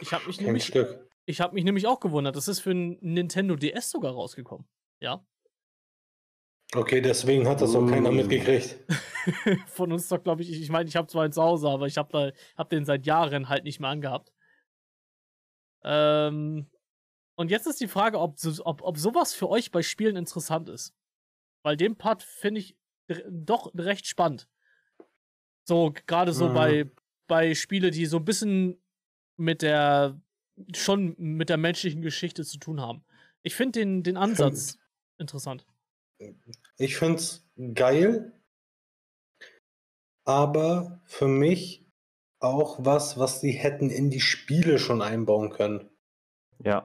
Ich habe mich
Kein
nämlich
Stück.
ich habe mich nämlich auch gewundert, das ist für ein Nintendo DS sogar rausgekommen. Ja.
Okay, deswegen hat das auch keiner
Uh.
mitgekriegt.
von uns doch, glaube ich, ich meine, ich habe zwar einen zu Hause, aber ich habe da hab den seit Jahren halt nicht mehr angehabt. Ähm, und jetzt ist die Frage, ob, so, ob, ob sowas für euch bei Spielen interessant ist. Weil den Part finde ich doch recht spannend. So, gerade so
Mhm.
bei, bei Spiele, die so ein bisschen mit der, schon mit der menschlichen Geschichte zu tun haben. Ich finde den, den Ansatz interessant.
Ich find's geil, aber für mich auch was, was sie hätten in die Spiele schon einbauen können.
Ja.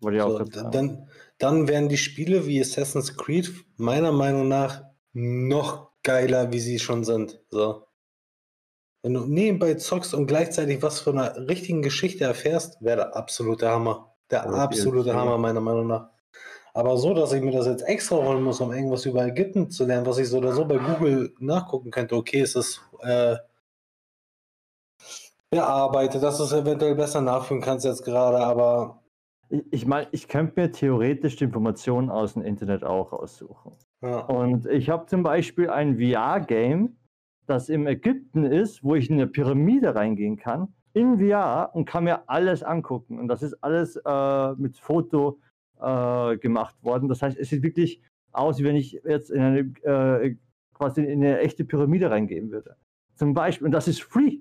Wollte ich auch
So,
sagen.
dann, dann wären die Spiele wie Assassin's Creed meiner Meinung nach noch geiler, wie sie schon sind. So. Wenn du nebenbei zockst und gleichzeitig was von einer richtigen Geschichte erfährst, wäre der absolute Hammer. Der
Oder
absolute. Hammer, meiner Meinung nach. Aber so, dass ich mir das jetzt extra holen muss, um irgendwas über Ägypten zu lernen, was ich so oder so bei Google nachgucken könnte, okay, es ist äh, bearbeitet, dass du es eventuell besser nachführen kannst jetzt gerade, aber
Ich, ich meine, ich könnte mir theoretisch die Informationen aus dem Internet auch raussuchen.
Ja.
Und ich habe zum Beispiel ein VR-Game, das im Ägypten ist, wo ich in eine Pyramide reingehen kann, in VR und kann mir alles angucken. Und das ist alles äh, mit Foto äh, gemacht worden. Das heißt, es sieht wirklich aus, wie wenn ich jetzt in eine, äh, quasi in eine echte Pyramide reingehen würde. Zum Beispiel, und das ist free.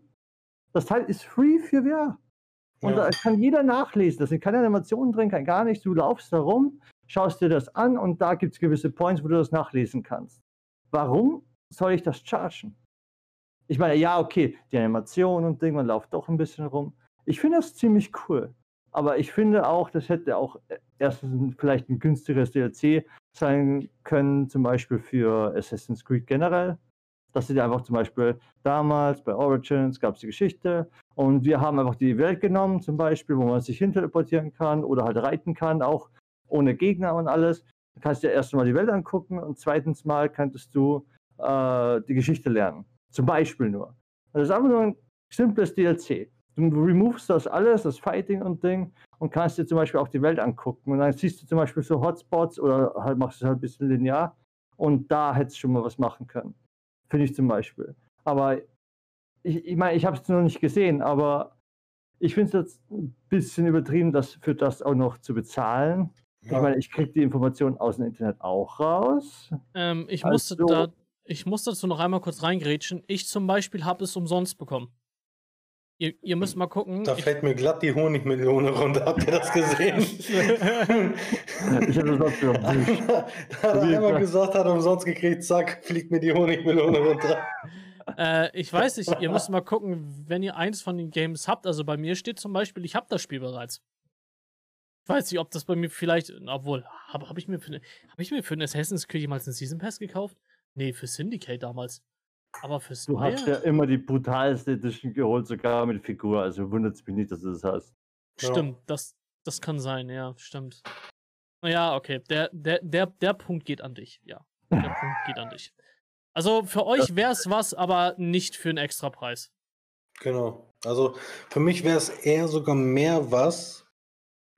Das Teil ist free für VR. Und
Ja.
da kann jeder nachlesen. Da sind keine Animationen drin, kein gar nichts. Du laufst da rum, schaust dir das an und da gibt es gewisse Points, wo du das nachlesen kannst. Warum soll ich das chargen? Ich meine, ja, okay, die Animation und Ding, man läuft doch ein bisschen rum. Ich finde das ziemlich cool. Aber ich finde auch, das hätte auch erstens vielleicht ein günstigeres DLC sein können, zum Beispiel für Assassin's Creed generell. Dass sie einfach zum Beispiel damals bei Origins gab es die Geschichte und wir haben einfach die Welt genommen, zum Beispiel, wo man sich hin teleportieren kann oder halt reiten kann, auch ohne Gegner und alles. Du kannst dir erst mal die Welt angucken und zweitens mal könntest du äh, die Geschichte lernen. Zum Beispiel nur. Das ist einfach nur ein simples DLC. Du removest das alles, das Fighting und Ding, und kannst dir zum Beispiel auch die Welt angucken. Und dann siehst du zum Beispiel so Hotspots oder halt machst es halt ein bisschen linear. Und da hättest du schon mal was machen können. Finde ich zum Beispiel. Aber ich, ich meine, ich habe es noch nicht gesehen, aber ich finde es jetzt ein bisschen übertrieben, das für das auch noch zu bezahlen. Ich meine, ich kriege die Informationen aus dem Internet auch raus.
Ähm, ich,
Also-
musste da, ich muss dazu noch einmal kurz reingrätschen. Ich zum Beispiel habe es umsonst bekommen. Ihr, ihr müsst mal gucken.
Da
ich,
fällt mir glatt die Honigmelone runter. Habt ihr das gesehen?
Ich habe das auch für
da hat er einmal gesagt, hat umsonst gekriegt, zack, fliegt mir die Honigmelone runter.
äh, ich weiß nicht, ihr müsst mal gucken, wenn ihr eins von den Games habt. Also bei mir steht zum Beispiel, ich habe das Spiel bereits. Ich weiß nicht, ob das bei mir vielleicht, obwohl, habe hab ich, mir für eine- hab ich mir für einen Assassin's Creed jemals einen Season Pass gekauft? Nee, für Syndicate damals. Aber fürs
Du hast ja immer die brutalste Edition geholt, sogar mit Figur. Also wundert es mich nicht, dass du das hast.
Ja.
Stimmt, das, das kann sein, ja, stimmt. Ja, okay, der, der, der, der Punkt geht an dich, ja. Der Punkt geht an dich. Also für euch wäre es was, aber nicht für einen Extrapreis.
Genau. Also für mich wäre es eher sogar mehr was,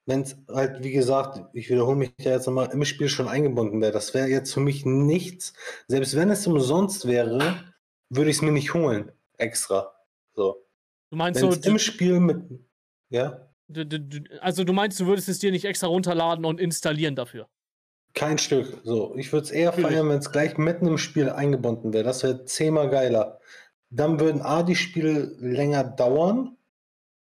wenn es halt, wie gesagt, ich wiederhole mich da jetzt nochmal, im Spiel schon eingebunden wäre. Das wäre jetzt für mich nichts. Selbst wenn es umsonst wäre, würde ich es mir nicht holen. Extra. So.
Du meinst
Wenn
so,
im Spiel mit. Ja?
du, du, du, also du meinst, du würdest es dir nicht extra runterladen und installieren dafür.
Kein Stück. So, ich würde es eher
Natürlich.
feiern, wenn es gleich mitten im Spiel eingebunden wäre. Das wäre zehnmal geiler. Dann würden A, die Spiele länger dauern.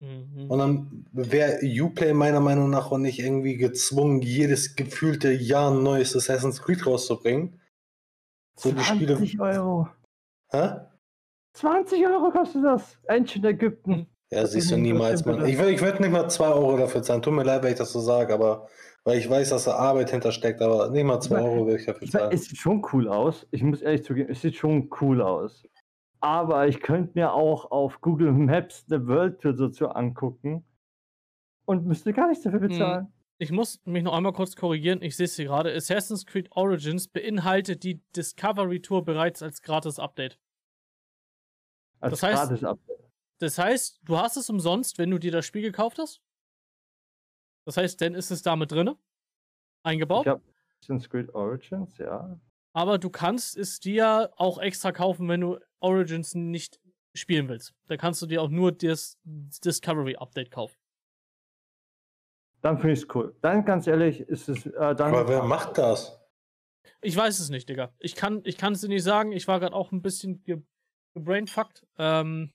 Mhm. Und dann wäre Uplay meiner Meinung nach auch nicht irgendwie gezwungen, jedes gefühlte Jahr ein neues Assassin's Creed rauszubringen.
So 20 Spiele... Euro. Hä? 20 Euro kostet das. Ancient Ägypten.
Ja, siehst du niemals, Mann. Ich würde ich würd nicht mal 2 Euro dafür zahlen. Tut mir leid, wenn ich das so sage, aber weil ich weiß, dass da Arbeit hintersteckt, aber nicht mal 2 Euro würde ich dafür zahlen.
Es sieht schon cool aus. Ich muss ehrlich zugeben, es sieht schon cool aus. Aber ich könnte mir auch auf Google Maps eine World Tour dazu angucken und müsste gar nichts dafür hm. bezahlen.
Ich muss mich noch einmal kurz korrigieren. Ich sehe es hier gerade. Assassin's Creed Origins beinhaltet die Discovery Tour bereits als gratis Update. Als das heißt, gratis Update. Das heißt, du hast es umsonst, wenn du dir das Spiel gekauft hast. Das heißt, dann ist es damit drin. Eingebaut. Ich
habe Assassin's Creed Origins, ja.
Aber du kannst es dir auch extra kaufen, wenn du Origins nicht spielen willst. Da kannst du dir auch nur das Discovery Update kaufen.
Dann finde ich es cool. Dann ganz ehrlich, ist es. Äh, dann
Aber wer macht das?
Ich weiß es nicht, Digga. Ich kann ich es dir nicht sagen. Ich war gerade auch ein bisschen ge gebrainfuckt. Ähm,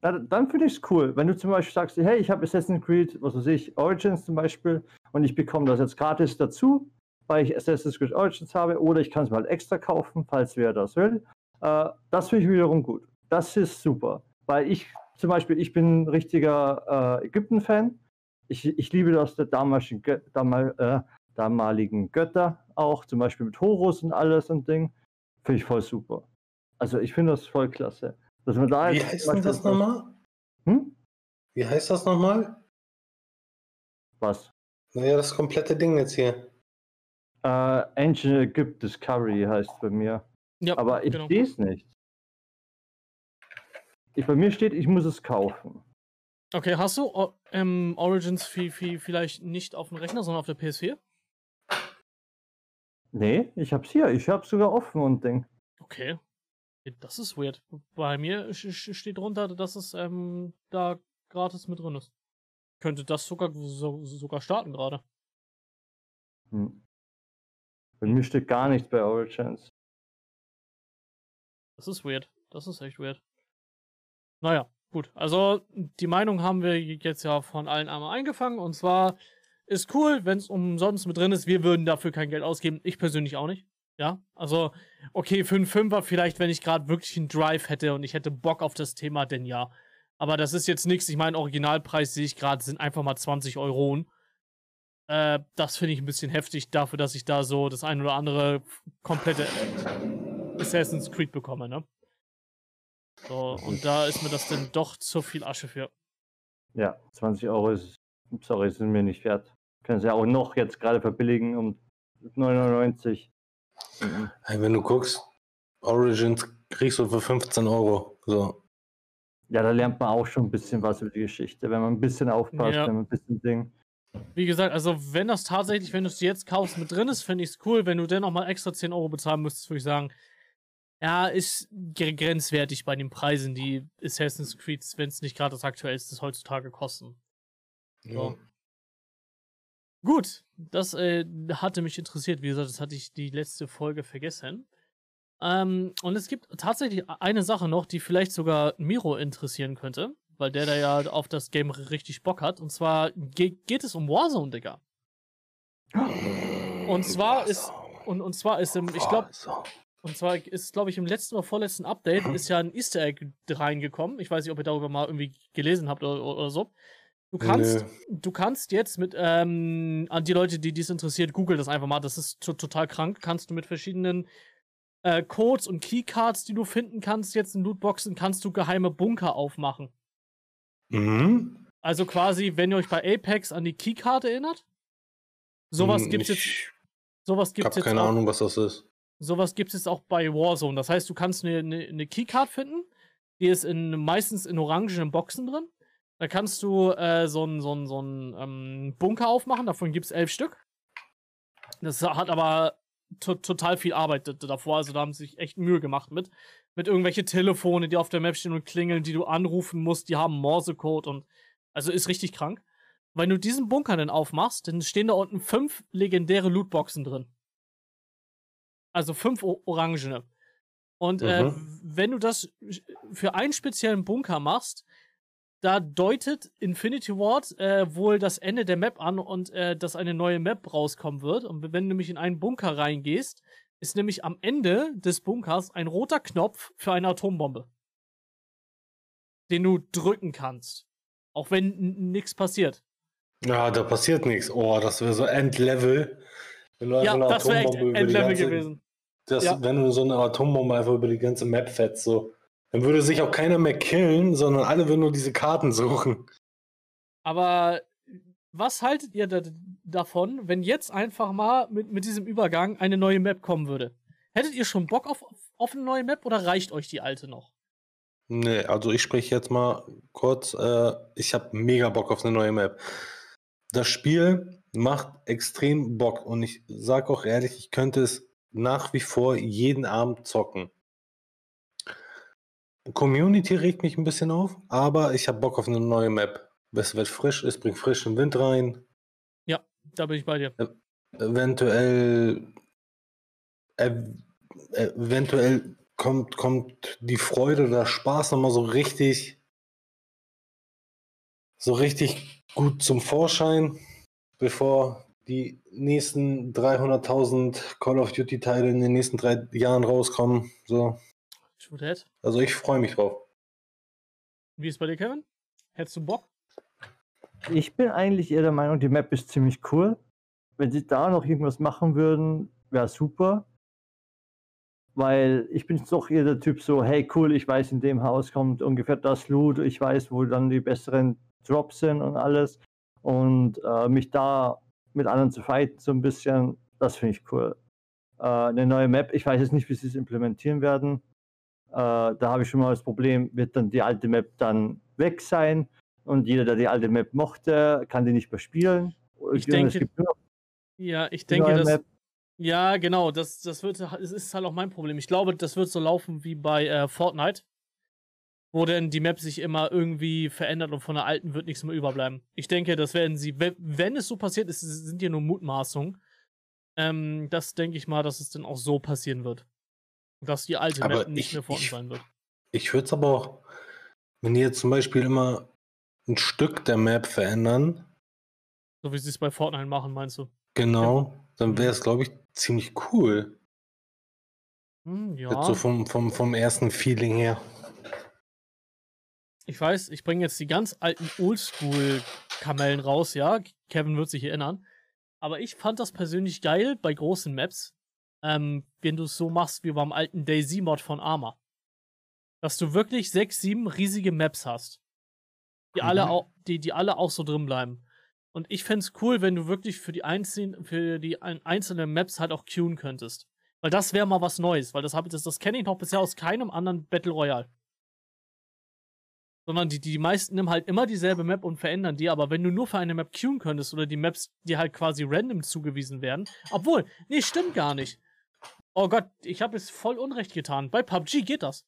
dann, dann finde ich es cool. Wenn du zum Beispiel sagst, hey, ich habe Assassin's Creed, was weiß ich, Origins zum Beispiel, und ich bekomme das jetzt gratis dazu, weil ich Assassin's Creed Origins habe, oder ich kann es mal extra kaufen, falls wer das will. Äh, das finde ich wiederum gut. Das ist super. Weil ich zum Beispiel, ich bin ein richtiger äh, Ägypten-Fan. Ich, ich liebe das der damaligen, damal, äh, damaligen Götter auch, zum Beispiel mit Horus und alles und Ding. Finde ich voll super. Also ich finde das voll klasse. Dass man
da Wie heißt denn das nochmal? Hm? Wie heißt das nochmal?
Was?
Naja, das komplette Ding jetzt hier.
Äh, Ancient Egypt Discovery heißt bei mir. Ja, Aber ich genau. sehe es nicht. Ich, bei mir steht, ich muss es kaufen.
Okay, hast du ähm, Origins vielleicht nicht auf dem Rechner, sondern auf der PS4?
Nee, ich hab's hier. Ich hab's sogar offen und denk.
Okay. Das ist weird. Bei mir steht drunter, dass es ähm, da gratis mit drin ist. Könnte das sogar, so, sogar starten gerade.
Hm. Bei mir steht gar nichts bei Origins.
Das ist weird. Das ist echt weird. Naja, gut. Also, die Meinung haben wir jetzt ja von allen einmal eingefangen. Und zwar ist cool, wenn es umsonst mit drin ist. Wir würden dafür kein Geld ausgeben. Ich persönlich auch nicht. Ja, also, okay, für einen Fünfer vielleicht, wenn ich gerade wirklich einen Drive hätte und ich hätte Bock auf das Thema, denn ja. Aber das ist jetzt nichts. Ich meine, Originalpreis sehe ich gerade, sind einfach mal 20 Euro. Äh, das finde ich ein bisschen heftig dafür, dass ich da so das ein oder andere komplette Assassin's Creed bekomme, ne? So, und da ist mir das dann doch zu viel Asche für.
Ja, 20 Euro ist, sorry, sind mir nicht wert. Können sie auch noch jetzt gerade verbilligen um 99.
Mhm. Hey, wenn du guckst, Origins kriegst du für 15 Euro. So.
Ja, da lernt man auch schon ein bisschen was über die Geschichte, wenn man ein bisschen aufpasst, ja. wenn man ein bisschen Ding.
Wie gesagt, also wenn das tatsächlich, wenn du es jetzt kaufst, mit drin ist, finde ich es cool. Wenn du dennoch mal extra 10 Euro bezahlen müsstest, würde ich sagen, ja, ist grenzwertig bei den Preisen, die Assassin's Creed, wenn es nicht gerade das aktuellste heutzutage kosten. Ja. So. Gut, das äh, hatte mich interessiert. Wie gesagt, das hatte ich die letzte Folge vergessen. Ähm, und es gibt tatsächlich eine Sache noch, die vielleicht sogar Miro interessieren könnte, weil der da ja auf das Game richtig Bock hat. Und zwar ge geht es um Warzone, Digga. Und zwar ist und, und zwar ist im, ich glaube, und zwar ist, glaube ich, im letzten oder vorletzten Update ist ja ein Easter Egg reingekommen. Ich weiß nicht, ob ihr darüber mal irgendwie gelesen habt oder, oder so. Du kannst, nee. du kannst jetzt mit, ähm, an die Leute, die dies interessiert, google das einfach mal, das ist total krank. Kannst du mit verschiedenen äh, Codes und Keycards, die du finden kannst, jetzt in Lootboxen, kannst du geheime Bunker aufmachen. Mhm. Also quasi, wenn ihr euch bei Apex an die Keycard erinnert, sowas hm, gibt's jetzt. Sowas gibt's
ich hab keine
auch,
Ahnung, was das ist.
Sowas gibt es auch bei Warzone. Das heißt, du kannst eine, eine, eine Keycard finden, die ist in, meistens in orangenen Boxen drin. Da kannst du äh, so einen so so ähm, Bunker aufmachen, davon gibt es elf Stück. Das hat aber total viel Arbeit davor, also da haben sie sich echt Mühe gemacht mit. Mit irgendwelche Telefone, die auf der Map stehen und klingeln, die du anrufen musst, die haben Morsecode und also ist richtig krank. Wenn du diesen Bunker dann aufmachst, dann stehen da unten fünf legendäre Lootboxen drin. Also fünf Orangene. Und äh, mhm. äh, wenn du das für einen speziellen Bunker machst, da deutet Infinity Ward äh, wohl das Ende der Map an und äh, dass eine neue Map rauskommen wird. Und wenn du nämlich in einen Bunker reingehst, ist nämlich am Ende des Bunkers ein roter Knopf für eine Atombombe. Den du drücken kannst. Auch wenn nichts passiert.
Ja, da passiert nichts. Oh, das wäre so Endlevel.
Wenn du ja, das wäre Endlevel gewesen.
Das, ja. Wenn du so eine Atombombe einfach über die ganze Map fetzt, so. Dann würde sich auch keiner mehr killen, sondern alle würden nur diese Karten suchen.
Aber was haltet ihr da davon, wenn jetzt einfach mal mit, mit diesem Übergang eine neue Map kommen würde? Hättet ihr schon Bock auf, auf eine neue Map oder reicht euch die alte noch?
Nee, also ich spreche jetzt mal kurz. Äh, ich habe mega Bock auf eine neue Map. Das Spiel macht extrem Bock und ich sage auch ehrlich, ich könnte es nach wie vor jeden Abend zocken. Community regt mich ein bisschen auf, aber ich habe Bock auf eine neue Map. Es wird frisch, es bringt frischen Wind rein.
Da bin ich bei dir.
Eventuell, ev eventuell kommt, kommt die Freude oder Spaß nochmal so richtig, so richtig gut zum Vorschein, bevor die nächsten 300.000 Call of Duty Teile in den nächsten drei Jahren rauskommen. So. Also ich freue mich drauf.
Wie ist bei dir, Kevin? Hättest du Bock?
Ich bin eigentlich eher der Meinung, die Map ist ziemlich cool. Wenn sie da noch irgendwas machen würden, wäre super. Weil ich bin doch eher der Typ so, hey cool, ich weiß, in dem Haus kommt ungefähr das Loot, ich weiß, wo dann die besseren Drops sind und alles. Und äh, mich da mit anderen zu fighten, so ein bisschen, das finde ich cool. Äh, eine neue Map, ich weiß jetzt nicht, wie sie es implementieren werden. Äh, da habe ich schon mal das Problem, wird dann die alte Map dann weg sein und jeder, der die alte Map mochte, kann die nicht mehr spielen.
Ich denke, ja, ich denke, dass, Map. ja, genau, das, das wird, es ist halt auch mein Problem. Ich glaube, das wird so laufen wie bei äh, Fortnite wo denn die Map sich immer irgendwie verändert und von der alten wird nichts mehr überbleiben. Ich denke, das werden sie, wenn es so passiert ist, sind ja nur Mutmaßungen. Ähm, das denke ich mal, dass es dann auch so passieren wird. Dass die alte aber Map nicht ich, mehr vorhanden sein wird.
Ich würde es aber auch, wenn die jetzt zum Beispiel immer ein Stück der Map verändern.
So wie sie es bei Fortnite machen, meinst du?
Genau, ja. dann wäre es, glaube ich, ziemlich cool.
Hm, ja.
so vom, vom, vom ersten Feeling her
ich weiß, ich bringe jetzt die ganz alten Oldschool-Kamellen raus, ja. Kevin wird sich erinnern. Aber ich fand das persönlich geil bei großen Maps, ähm, wenn du es so machst wie beim alten Daisy-Mod von Arma. Dass du wirklich sechs, sieben riesige Maps hast. Die, mhm. alle, auch, die, die alle auch so drin bleiben. Und ich fände es cool, wenn du wirklich für die, einzelnen, für die einzelnen Maps halt auch queuen könntest. Weil das wäre mal was Neues, weil das, das, das kenne ich noch bisher aus keinem anderen Battle Royale sondern die, die meisten nehmen halt immer dieselbe Map und verändern die, aber wenn du nur für eine Map queuen könntest oder die Maps die halt quasi random zugewiesen werden, obwohl, nee, stimmt gar nicht. Oh Gott, ich habe es voll Unrecht getan. Bei PUBG geht das.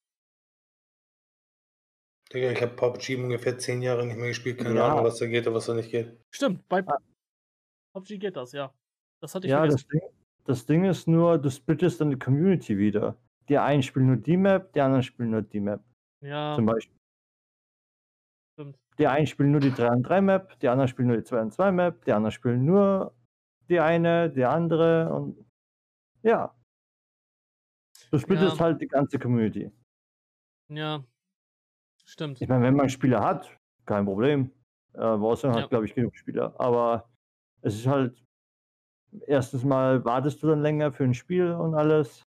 Digga, ich habe PUBG ungefähr zehn Jahre nicht mehr gespielt. Keine ja. Ahnung, was da geht und was da nicht geht.
Stimmt, bei ah. PUBG geht das, ja. Das hatte ich
Ja, das Ding, das Ding ist nur, du splittest dann die Community wieder. Die einen spielen nur die Map, die anderen spielen nur die Map.
Ja.
Zum Beispiel. Stimmt. Die einen spielen nur die 3 und 3 Map, die anderen spielen nur die 2 und 2 Map, die anderen spielen nur die eine, die andere und ja. Du spielst ja. halt die ganze Community.
Ja, stimmt.
Ich meine, wenn man Spieler hat, kein Problem. Äh, Warzone ja. hat, glaube ich, genug Spieler. Aber es ist halt, erstens mal wartest du dann länger für ein Spiel und alles.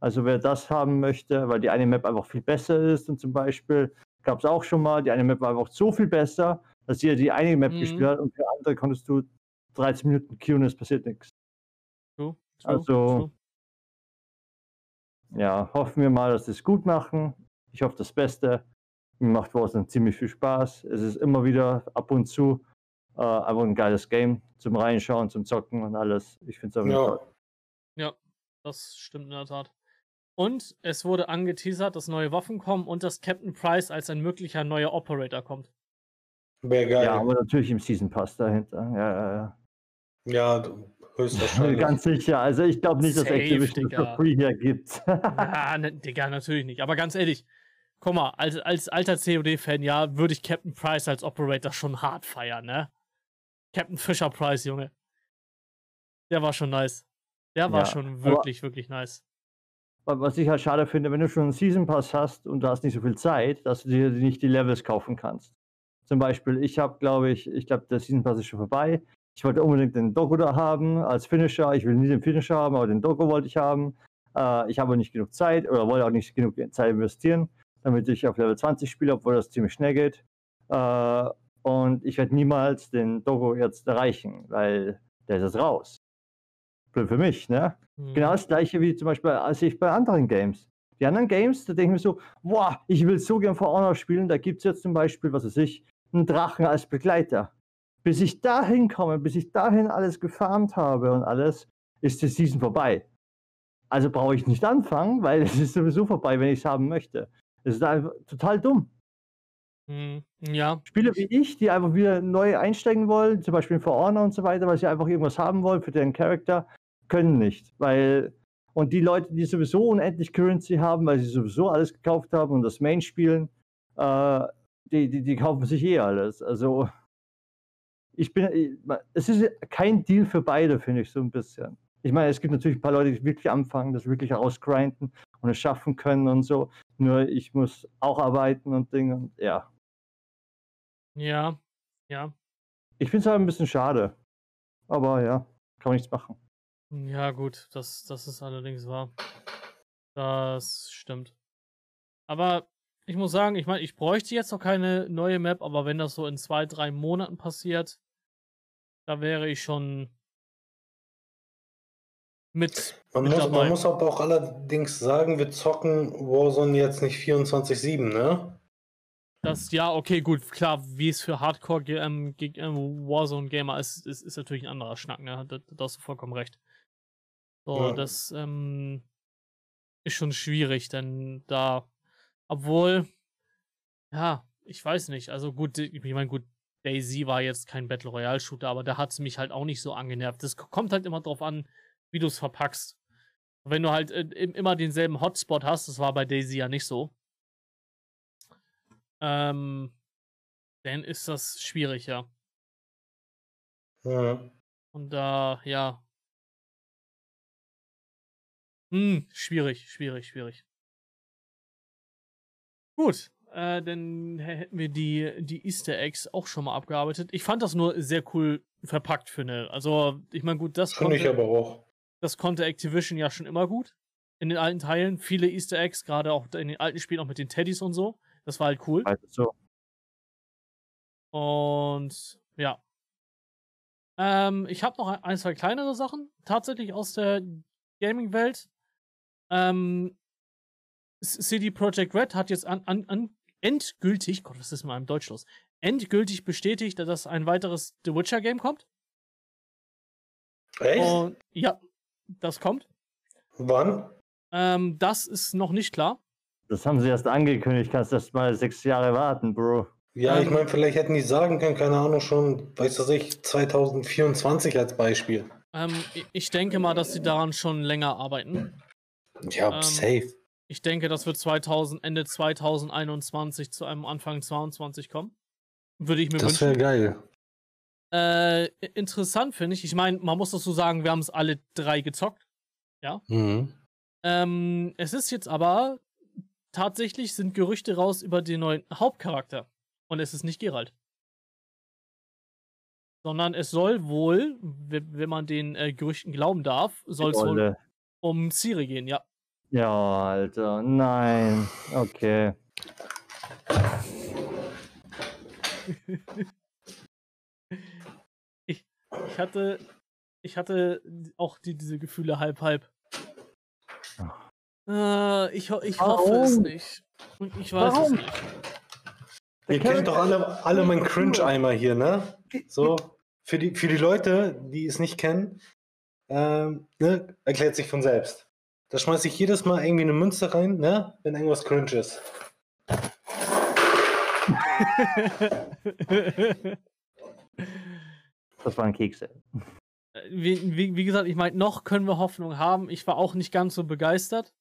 Also wer das haben möchte, weil die eine Map einfach viel besser ist und zum Beispiel Gab es auch schon mal. Die eine Map war einfach so viel besser, dass jeder die eine Map mhm. gespielt hat und für andere konntest du 13 Minuten queuen und es passiert nichts.
True,
true, also, true. ja, hoffen wir mal, dass sie es gut machen. Ich hoffe das Beste. Mir macht Warzone ziemlich viel Spaß. Es ist immer wieder ab und zu äh, einfach ein geiles Game zum Reinschauen, zum Zocken und alles. Ich finde es ja. toll.
Ja, das stimmt in der Tat. Und es wurde angeteasert, dass neue Waffen kommen und dass Captain Price als ein möglicher neuer Operator kommt.
Wäre geil.
Ja, aber natürlich im Season Pass dahinter. Ja, ja, ja.
Ja, höchstwahrscheinlich.
Ganz sicher. Also ich glaube nicht, dass Safe, Activision das für Free hier gibt.
ja, ne, Digga, natürlich nicht. Aber ganz ehrlich, guck mal, als, als alter COD-Fan, ja, würde ich Captain Price als Operator schon hart feiern, ne? Captain Fisher Price, Junge. Der war schon nice. Der war ja, schon wirklich, wirklich nice.
Was ich halt schade finde, wenn du schon einen Season Pass hast und du hast nicht so viel Zeit, dass du dir nicht die Levels kaufen kannst. Zum Beispiel, ich habe, glaube ich, ich glaube, der Season Pass ist schon vorbei. Ich wollte unbedingt den Doku da haben als Finisher. Ich will nie den Finisher haben, aber den Doku wollte ich haben. Äh, ich habe nicht genug Zeit oder wollte auch nicht genug Zeit investieren, damit ich auf Level 20 spiele, obwohl das ziemlich schnell geht. Äh, und ich werde niemals den Dogo jetzt erreichen, weil der ist jetzt raus. Blöd für mich, ne? Mhm. Genau das gleiche wie zum Beispiel als ich bei anderen Games. Die anderen Games, da denke ich mir so, boah, ich will so gern For Honor spielen, da gibt es jetzt zum Beispiel, was weiß ich, einen Drachen als Begleiter. Bis ich dahin komme, bis ich dahin alles gefarmt habe und alles, ist die Season vorbei. Also brauche ich nicht anfangen, weil es ist sowieso vorbei, wenn ich es haben möchte. Es ist einfach total dumm.
Hm, ja.
Spiele wie ich, die einfach wieder neu einsteigen wollen, zum Beispiel in For Honor und so weiter, weil sie einfach irgendwas haben wollen für deren Charakter, können nicht. Weil, und die Leute, die sowieso unendlich Currency haben, weil sie sowieso alles gekauft haben und das Main spielen, äh, die, die, die kaufen sich eh alles. Also, ich bin, es ist kein Deal für beide, finde ich so ein bisschen. Ich meine, es gibt natürlich ein paar Leute, die wirklich anfangen, das wirklich ausgrinden und es schaffen können und so. Nur ich muss auch arbeiten und Dinge und ja.
Ja, ja.
Ich finde es halt ein bisschen schade. Aber ja, kann man nichts machen.
Ja, gut, das, das ist allerdings wahr. Das stimmt. Aber ich muss sagen, ich meine, ich bräuchte jetzt noch keine neue Map, aber wenn das so in zwei, drei Monaten passiert, da wäre ich schon mit.
Man,
mit
muss, man muss aber auch allerdings sagen, wir zocken Warzone jetzt nicht 24-7, ne?
Das, ja, okay, gut, klar, wie es für Hardcore ähm, ähm, Warzone-Gamer ist, ist, ist natürlich ein anderer Schnack, ne? Da, da hast du vollkommen recht. So, ja. das ähm, ist schon schwierig, denn da, obwohl, ja, ich weiß nicht, also gut, ich meine, gut, Daisy war jetzt kein Battle Royale-Shooter, aber da hat es mich halt auch nicht so angenervt. Das kommt halt immer drauf an, wie du es verpackst. Wenn du halt äh, immer denselben Hotspot hast, das war bei Daisy ja nicht so, ähm, dann ist das schwierig, ja.
Ja.
Und da, ja. Hm, schwierig, schwierig, schwierig. Gut, äh, dann hätten wir die, die Easter Eggs auch schon mal abgearbeitet. Ich fand das nur sehr cool verpackt für eine. Also, ich meine, gut, das
Finde ich aber auch.
Das konnte Activision ja schon immer gut. In den alten Teilen. Viele Easter Eggs, gerade auch in den alten Spielen, auch mit den Teddys und so. Das war halt cool.
Also so.
Und ja. Ähm, ich habe noch ein, zwei kleinere Sachen tatsächlich aus der Gaming-Welt. Ähm, CD Projekt Red hat jetzt an, an, an endgültig, Gott, was ist mal im Deutsch los? Endgültig bestätigt, dass ein weiteres The Witcher Game kommt.
Echt?
Und, ja, das kommt.
Wann?
Ähm, das ist noch nicht klar.
Das haben sie erst angekündigt. Kannst erst mal sechs Jahre warten, Bro.
Ja, ich ähm, meine, vielleicht hätten die sagen können, keine Ahnung, schon, weißt du ich, 2024 als Beispiel.
Ähm, ich denke mal, dass sie daran schon länger arbeiten.
Ja, ähm, safe.
Ich denke, das wird 2000, Ende 2021 zu einem Anfang 22 kommen. Würde ich mir
das wünschen. Das wäre geil.
Äh, interessant finde ich. Ich meine, man muss das so sagen, wir haben es alle drei gezockt. Ja.
Mhm.
Ähm, es ist jetzt aber tatsächlich sind Gerüchte raus über den neuen Hauptcharakter. Und es ist nicht Geralt. Sondern es soll wohl, wenn man den äh, Gerüchten glauben darf, soll es wohl um Ciri gehen, ja.
Ja, Alter, nein. Okay.
Ich hatte, ich hatte auch die, diese Gefühle halb halb. Äh, ich, ich hoffe es nicht. Und ich weiß Warum? es nicht.
Ihr kennt doch alle, alle meinen Cringe-Eimer hier, ne? So, für die, für die Leute, die es nicht kennen, ähm, ne, erklärt sich von selbst. Da schmeiße ich jedes Mal irgendwie eine Münze rein, ne, wenn irgendwas cringe ist.
Das waren Kekse.
Wie, wie, wie gesagt, ich meine, noch können wir Hoffnung haben. Ich war auch nicht ganz so begeistert.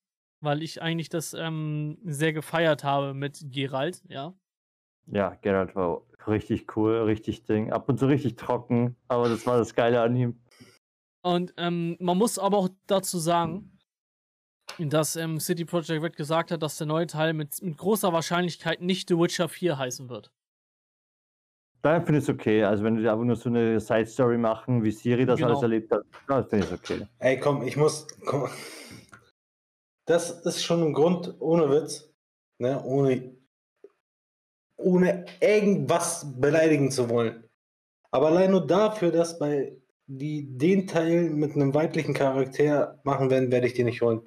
weil ich eigentlich das ähm, sehr gefeiert habe mit Geralt, ja.
Ja, Geralt war richtig cool, richtig Ding. Ab und zu richtig trocken, aber das war das Geile an ihm.
Und ähm, man muss aber auch dazu sagen, dass ähm, City Project Red gesagt hat, dass der neue Teil mit, mit großer Wahrscheinlichkeit nicht The Witcher 4 heißen wird.
Dann finde ich es okay. Also wenn die einfach nur so eine Side-Story machen, wie Siri das
Genau.
alles erlebt hat, dann finde ich es okay.
Ey, komm, ich muss. Komm. Das ist schon ein Grund, ohne Witz, ne, ohne, ohne irgendwas beleidigen zu wollen. Aber allein nur dafür, dass bei die den Teil mit einem weiblichen Charakter machen werden, werde ich die nicht holen.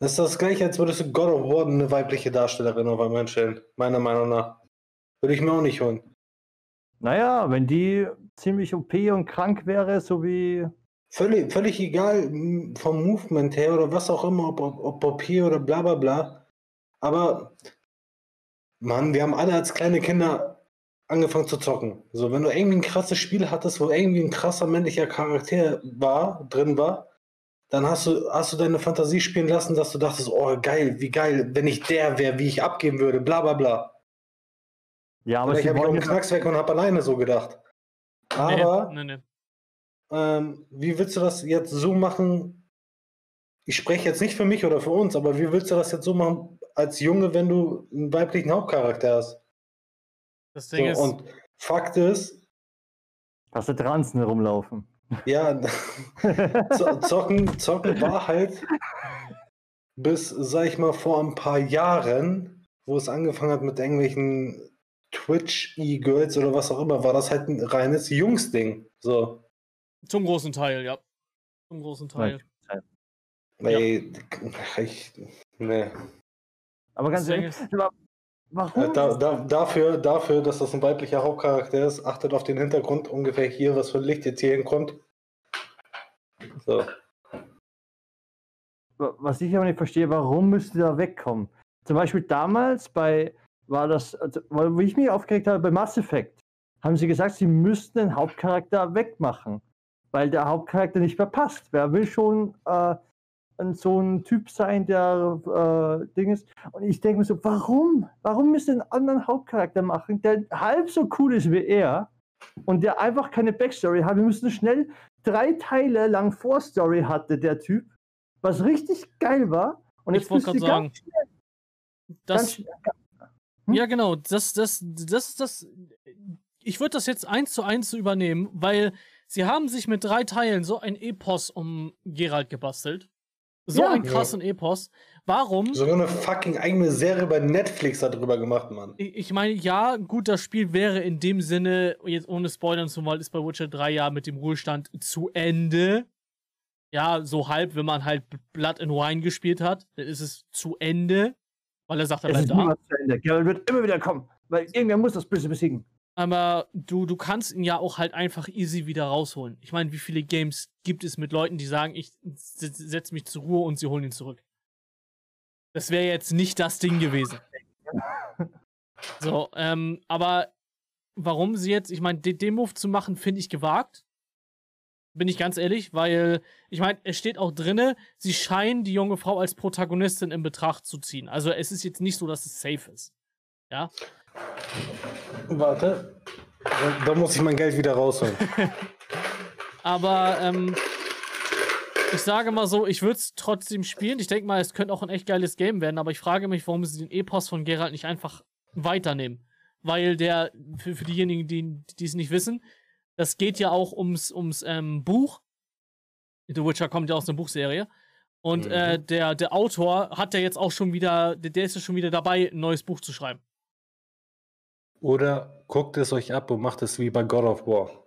Das ist das gleiche, als würdest du God of War eine weibliche Darstellerin auf einmal stellen. Meiner Meinung nach. Würde ich mir auch nicht holen.
Naja, wenn die ziemlich OP und krank wäre, so wie.
Völlig, völlig egal m, vom Movement her oder was auch immer, ob, ob, Papier oder bla bla bla. Aber, Mann, wir haben alle als kleine Kinder angefangen zu zocken. So, wenn du irgendwie ein krasses Spiel hattest, wo irgendwie ein krasser männlicher Charakter war, drin war, dann hast du, hast du deine Fantasie spielen lassen, dass du dachtest, oh geil, wie geil, wenn ich der wäre, wie ich abgeben würde, bla bla bla.
Ja, aber
Vielleicht habe ich auch einen Knacks weg und habe alleine so gedacht. Aber
Nee, nee, nee.
ähm, wie willst du das jetzt so machen? Ich spreche jetzt nicht für mich oder für uns, aber wie willst du das jetzt so machen als Junge, wenn du einen weiblichen Hauptcharakter hast?
Das
So,
Ding ist,
und Fakt ist,
hast du Transen rumlaufen.
ja, zo- zocken, zocken war halt bis, sag ich mal, vor ein paar Jahren, wo es angefangen hat mit irgendwelchen Twitch-E-Girls oder was auch immer, war das halt ein reines Jungsding. So.
zum großen Teil, ja. Zum großen Teil.
Ey, ich, nee.
Aber ganz ehrlich, aber
Äh,
warum?
Da, da, dafür, dafür, dass das ein weiblicher Hauptcharakter ist, achtet auf den Hintergrund ungefähr hier, was für Licht jetzt hier hinkommt. So.
was ich aber nicht verstehe, warum müsste da wegkommen? Zum Beispiel damals bei, war das, also, wie ich mich aufgeregt habe, bei Mass Effect, haben sie gesagt, sie müssten den Hauptcharakter wegmachen, weil der Hauptcharakter nicht mehr passt. Wer will schon äh, so ein Typ sein, der äh, Ding ist? Und ich denke mir so, warum? Warum müsst ihr einen anderen Hauptcharakter machen, der halb so cool ist wie er und der einfach keine Backstory hat? Wir müssen schnell drei Teile lang Vorstory hatte der Typ, was richtig geil war. Und
Ich
jetzt
wollte gerade sagen, das,
Hm?
ja genau, das, das, das ist das. Ich würde das jetzt eins zu eins so übernehmen, weil sie haben sich mit drei Teilen so ein Epos um Geralt gebastelt. So
Ja.
ein krassen Epos. Warum?
Sogar eine fucking eigene Serie bei Netflix darüber gemacht, Mann.
Ich ich meine, ja, gut, das Spiel wäre in dem Sinne, jetzt ohne Spoilern zu wollen, ist bei Witcher 3 ja mit dem Ruhestand zu Ende. Ja, so halb, wenn man halt Blood and Wine gespielt hat, dann ist es zu Ende. Weil er sagt, er bleibt da.
Geralt wird immer wieder kommen, weil irgendwer muss das Böse besiegen.
Aber du, du kannst ihn ja auch halt einfach easy wieder rausholen. Ich meine, wie viele Games gibt es mit Leuten, die sagen, ich setze mich zur Ruhe und sie holen ihn zurück? Das wäre jetzt nicht das Ding gewesen. So, ähm, aber warum sie jetzt, ich meine, den, den Move zu machen, finde ich gewagt. Bin ich ganz ehrlich, weil, ich meine, es steht auch drinne, sie scheinen die junge Frau als Protagonistin in Betracht zu ziehen. Also es ist jetzt nicht so, dass es safe ist. Ja.
Warte. Da, muss ich mein Geld wieder rausholen.
Aber ähm, ich sage mal so, ich würde es trotzdem spielen. Ich denke mal, es könnte auch ein echt geiles Game werden, aber ich frage mich, warum sie den Epos von Geralt nicht einfach weiternehmen. Weil der, für, für diejenigen, die es nicht wissen, das geht ja auch ums, ums ähm, Buch. The Witcher kommt ja aus einer Buchserie. Und
Mhm.
äh, der, der Autor hat ja jetzt auch schon wieder, der, der ist ja schon wieder dabei, ein neues Buch zu schreiben.
Oder guckt es euch ab und macht es wie bei God of War.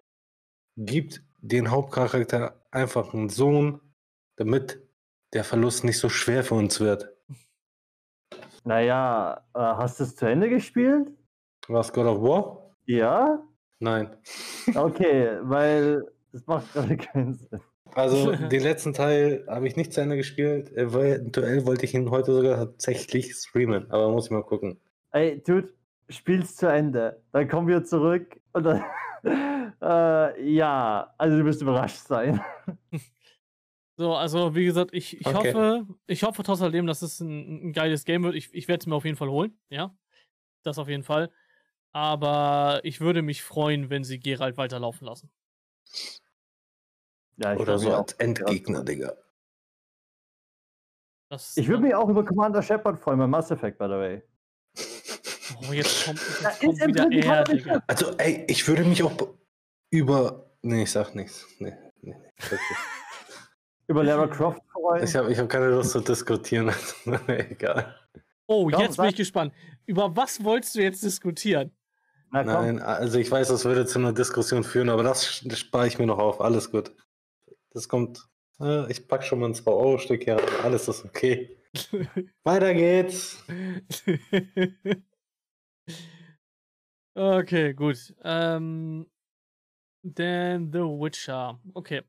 Gibt den Hauptcharakter einfach einen Sohn, damit der Verlust nicht so schwer für uns wird.
Naja, äh, hast du es zu Ende gespielt?
Was, God of War?
Ja?
Nein.
Okay, weil das macht gerade keinen Sinn.
Also den letzten Teil habe ich nicht zu Ende gespielt. Eventuell wollte ich ihn heute sogar tatsächlich streamen, aber muss ich mal gucken.
Ey, Dude, spiel's zu Ende. Dann kommen wir zurück und dann. äh, ja, also du wirst überrascht sein.
So, also wie gesagt, ich, ich
Okay.
hoffe, ich hoffe trotz alledem, dass es ein, ein geiles Game wird. Ich, ich werde es mir auf jeden Fall holen, ja. Das auf jeden Fall. Aber ich würde mich freuen, wenn sie Geralt weiterlaufen lassen.
Ja, ich
Oder so als Endgegner, Digga.
Das,
Ich würde mich auch über Commander Shepard freuen bei Mass Effect, by the way.
Oh, jetzt kommt, jetzt
Ja,
kommt wieder er, Digga.
Also, ey, ich würde mich auch be- über. Nee, ich sag nichts. Nee, nee, nee.
Über Lara Croft freuen.
Ich habe ich hab keine Lust zu diskutieren. Egal.
Oh,
Komm,
jetzt bin
sag-
ich gespannt. Über was wolltest du jetzt diskutieren?
Na
Nein, also ich weiß, das würde zu einer Diskussion führen, aber das spare ich mir noch auf. Alles gut. Das kommt. Äh, ich pack schon mal ein 2-Euro-Stück hier rein. Alles ist okay. Weiter geht's.
okay, gut. Ähm, dann The Witcher. Okay.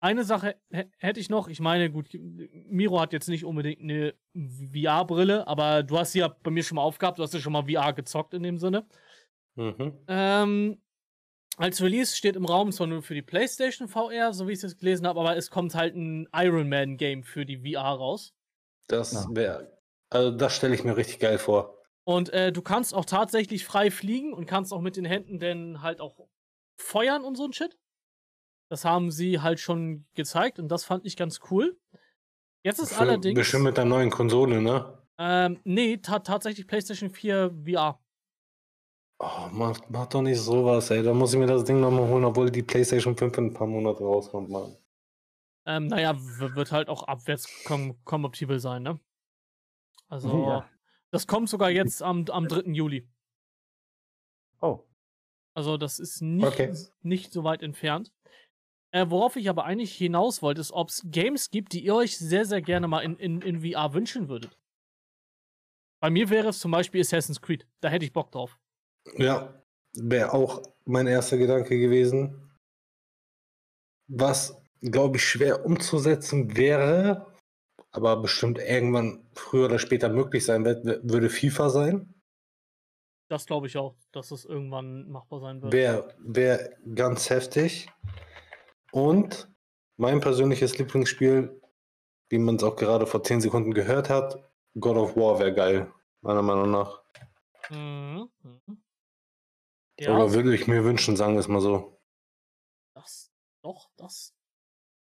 Eine Sache hä- hätte ich noch. Ich meine, gut, Miro hat jetzt nicht unbedingt eine VR-Brille, aber du hast sie ja bei mir schon mal aufgehabt. Du hast ja schon mal VR gezockt in dem Sinne.
Mhm.
Ähm, als Release steht im Raum zwar nur für die PlayStation VR, so wie ich es jetzt gelesen habe, aber es kommt halt ein Iron Man Game für die VR raus.
Das wäre. Also, das stelle ich mir richtig geil vor.
Und äh, du kannst auch tatsächlich frei fliegen und kannst auch mit den Händen dann halt auch feuern und so ein Shit. Das haben sie halt schon gezeigt und das fand ich ganz cool. Jetzt ist
Für-
allerdings.
Bestimmt mit der neuen Konsole, ne?
Ähm, nee, ta tatsächlich PlayStation 4 VR.
Oh, mach, mach doch nicht sowas, ey. Da muss ich mir das Ding nochmal holen, obwohl die PlayStation 5 in ein paar Monate rauskommt, Mann.
Ähm, naja, wird halt auch abwärtskompatibel sein, ne? Also,
Ja.
das kommt sogar jetzt am, am 3. Juli.
Oh.
Also, das ist nicht,
Okay.
nicht so weit entfernt. Äh, worauf ich aber eigentlich hinaus wollte, ist, ob es Games gibt, die ihr euch sehr, sehr gerne mal in, in, in VR wünschen würdet. Bei mir wäre es zum Beispiel Assassin's Creed. Da hätte ich Bock drauf.
Ja, wäre auch mein erster Gedanke gewesen. Was, glaube ich, schwer umzusetzen wäre, aber bestimmt irgendwann früher oder später möglich sein wird, würde FIFA sein.
Das glaube ich auch, dass es irgendwann machbar sein wird.
Wäre wär ganz heftig. Und mein persönliches Lieblingsspiel, wie man es auch gerade vor 10 Sekunden gehört hat, God of War wäre geil, meiner Meinung nach.
Mhm. Ja,
Oder würde ich mir wünschen, sagen wir es mal so.
das, doch, das,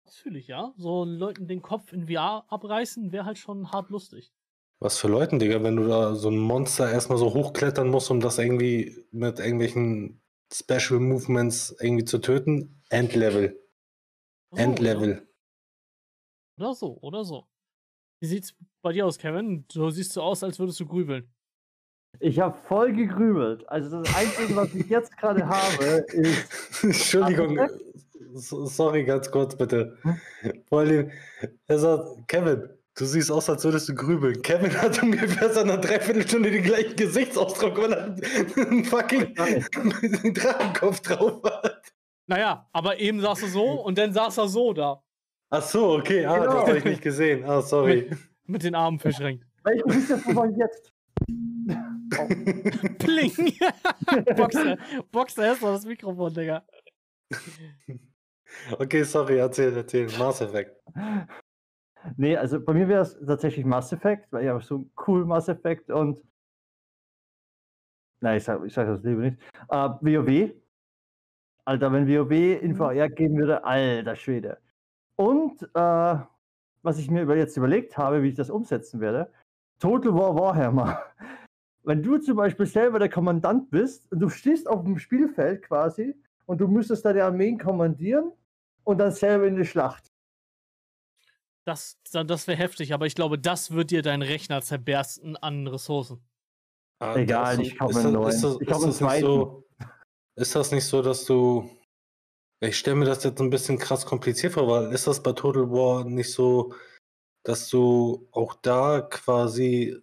das fühle ich, ja. So Leuten den Kopf in VR abreißen, wäre halt schon hart lustig.
Was für Leuten, Digga, wenn du da so ein Monster erstmal so hochklettern musst, um das irgendwie mit irgendwelchen Special Movements irgendwie zu töten. Endlevel.
So,
Endlevel.
Oder so, oder so. Wie sieht's bei dir aus, Kevin? Du siehst so aus, als würdest du grübeln.
Ich habe voll gegrübelt. Also das Einzige, was ich jetzt gerade habe, ist.
Entschuldigung. So- Sorry, ganz kurz bitte. Vor allem, er sagt, Kevin, du siehst aus, als würdest du grübeln. Kevin hat ungefähr seit einer Dreiviertelstunde den gleichen Gesichtsausdruck, weil er einen fucking Drachenkopf drauf hat.
Naja, aber eben saß er so und dann saß er so da.
Ach so, okay, ah,
Genau.
das habe ich nicht gesehen. Ah, sorry.
Mit den Armen verschränkt.
Welches ist das jetzt?
Pling! Boxer, Boxer ist doch das Mikrofon, Digga.
Okay, sorry, erzähl, erzähl. Mass Effect.
Nee, also bei mir wäre es tatsächlich Mass Effect, weil ich habe so cool Mass Effect und. Nein, ich sage ich sag das lieber nicht. Äh, WoW. Alter, wenn WoW in VR geben würde, alter Schwede. Und äh, was ich mir über jetzt überlegt habe, wie ich das umsetzen werde, Total War Warhammer. Wenn du zum Beispiel selber der Kommandant bist und du stehst auf dem Spielfeld quasi und du müsstest deine Armeen kommandieren und dann selber in die Schlacht.
Das, das wäre heftig, aber ich glaube, das wird dir dein Rechner zerbersten an Ressourcen.
Ah,
Egal, ich kaufe einen
das-
neuen.
Ist das,
Ich kaufe einen zweiten.
so, ist das nicht so, dass du. Ich stelle mir das jetzt ein bisschen krass kompliziert vor, weil ist das bei Total War nicht so, dass du auch da quasi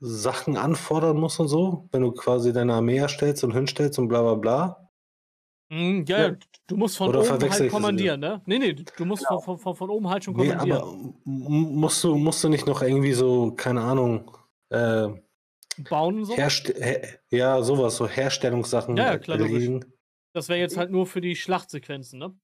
Sachen anfordern musst und so, wenn du quasi deine Armee erstellst und hinstellst und bla bla bla?
Mhm, ja,
Ja.
ja, du musst von
Oder
oben halt kommandieren, ne? Nee, nee, du musst von, von, von, von oben halt schon
Nee,
kommandieren.
aber m- m- musst du, musst du nicht noch irgendwie so, keine Ahnung, äh,
Bauen und so.
Herst her ja, sowas, so Herstellungssachen
Ja, ja, klar. Das wäre jetzt halt nur für die Schlachtsequenzen, ne?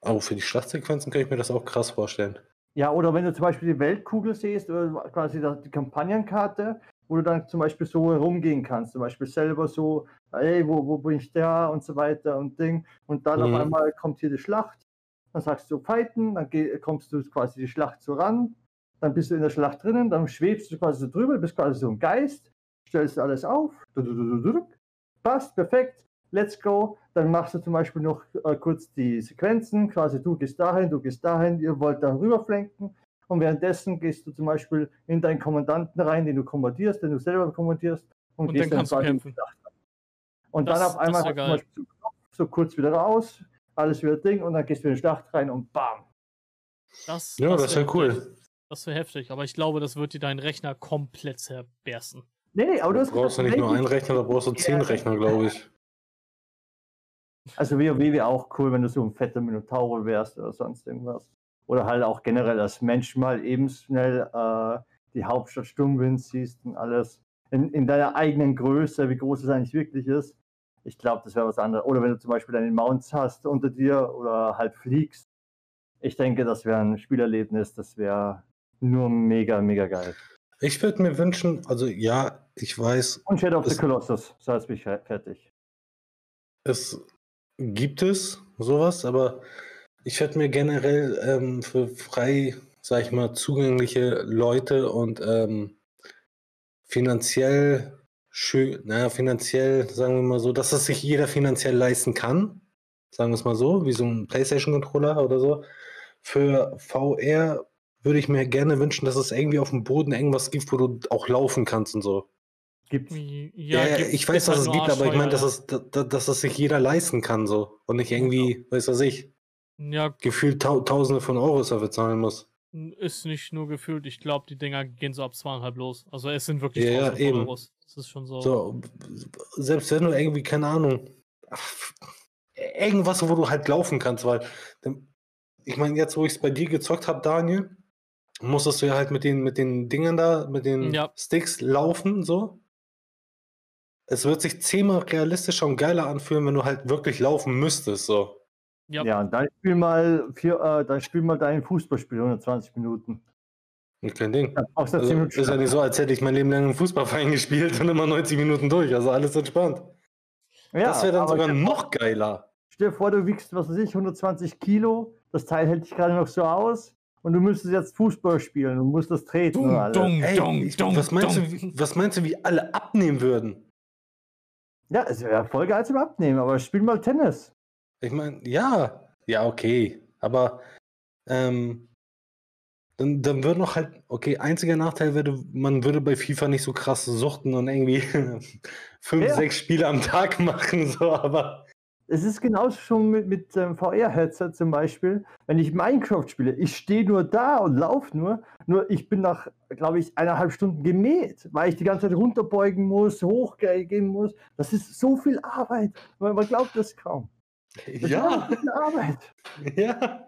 Aber für die Schlachtsequenzen kann ich mir das auch krass vorstellen.
Ja, oder wenn du zum Beispiel die Weltkugel siehst, oder quasi die Kampagnenkarte, wo du dann zum Beispiel so herumgehen kannst, zum Beispiel selber so, hey, wo, wo bin ich da und so weiter und Ding. Und dann mhm. auf einmal kommt hier die Schlacht, dann sagst du fighten, dann kommst du quasi die Schlacht so ran, dann bist du in der Schlacht drinnen, dann schwebst du quasi so drüber, bist quasi so ein Geist, stellst alles auf, passt, perfekt, let's go. Dann machst du zum Beispiel noch äh, kurz die Sequenzen, quasi du gehst dahin, du gehst dahin, ihr wollt dann rüberflenken. Und währenddessen gehst du zum Beispiel in deinen Kommandanten rein, den du kommandierst, den du selber kommandierst und,
und gehst dann, dann kämpfen.
Und das, dann auf einmal zum Beispiel so kurz wieder raus, alles wieder Ding und dann gehst du in die Schlacht rein und bam.
Das,
ja, das, das wäre cool.
Das wäre heftig, aber ich glaube, das wird dir deinen Rechner komplett zerbersten.
Nee, aber
du, du brauchst ja nicht nur einen Rechner, da brauchst du zehn Rechner, glaube ich.
Also WoW wäre auch cool, wenn du so ein fetter Minotauro wärst oder sonst irgendwas. Oder halt auch generell als Mensch mal eben schnell äh, die Hauptstadt Sturmwind siehst und alles. In, in deiner eigenen Größe, wie groß es eigentlich wirklich ist. Ich glaube, das wäre was anderes. Oder wenn du zum Beispiel deine Mounts hast unter dir oder halt fliegst. Ich denke, das wäre ein Spielerlebnis, das wäre nur mega, mega geil.
Ich würde mir wünschen, also ja, ich weiß.
Und Shadow of the Colossus, so ist mich fertig.
Es gibt es sowas, aber ich hätte mir generell ähm, für frei, sag ich mal, zugängliche Leute und ähm, finanziell schön, naja, finanziell, sagen wir mal so, dass es sich jeder finanziell leisten kann, sagen wir es mal so, wie so ein PlayStation-Controller oder so. Für VR würde ich mir gerne wünschen, dass es irgendwie auf dem Boden irgendwas gibt, wo du auch laufen kannst und so.
Gibt's?
Ja, ja ich weiß, dass es gibt, aber ich meine, dass es, dass, dass es sich jeder leisten kann so und nicht irgendwie, weiß was ich,
ja.
gefühlt tau Tausende von Euros dafür zahlen muss.
Ist nicht nur gefühlt, ich glaube, die Dinger gehen so ab zweieinhalb los. Also es sind wirklich
ja, Tausende eben.
Euros. Das ist schon so.
so. Selbst wenn du irgendwie, keine Ahnung, irgendwas, wo du halt laufen kannst, weil ich meine, jetzt, wo ich es bei dir gezockt habe, Daniel, musstest du ja halt mit den, mit den Dingen da, mit den ja. Sticks laufen, so es wird sich zehnmal realistischer und geiler anfühlen, wenn du halt wirklich laufen müsstest. So.
Ja, ja dann spiel mal vier, äh, dann spiel mal dein Fußballspiel 120 Minuten.
Kein Ding. Ja,
also,
ist ja nicht so, als hätte ich mein Leben lang im Fußballverein gespielt und immer 90 Minuten durch. Also alles entspannt. Ja, das wäre dann sogar noch geiler.
Stell dir vor, du wiegst, was weiß ich, 120 Kilo. Das Teil hält dich gerade noch so aus. Und du müsstest jetzt Fußball spielen und musst das treten. Dung,
dung, Ey, dung, ich, was, meinst du, was meinst du, wie alle abnehmen würden?
Ja, es wäre voll geil zum Abnehmen, aber spiel mal Tennis.
Ich meine, ja, ja, okay. Aber ähm, dann, dann würde noch halt, okay, einziger Nachteil wäre, man würde bei FIFA nicht so krass suchten und irgendwie fünf, ja. sechs Spiele am Tag machen, so, aber
es ist genauso schon mit, mit ähm, VR-Headset zum Beispiel. Wenn ich Minecraft spiele, ich stehe nur da und laufe nur. Nur ich bin nach, glaube ich, eineinhalb Stunden gemäht, weil ich die ganze Zeit runterbeugen muss, hochgehen muss. Das ist so viel Arbeit. Man, man glaubt das kaum.
Das ja.
Arbeit.
Ja.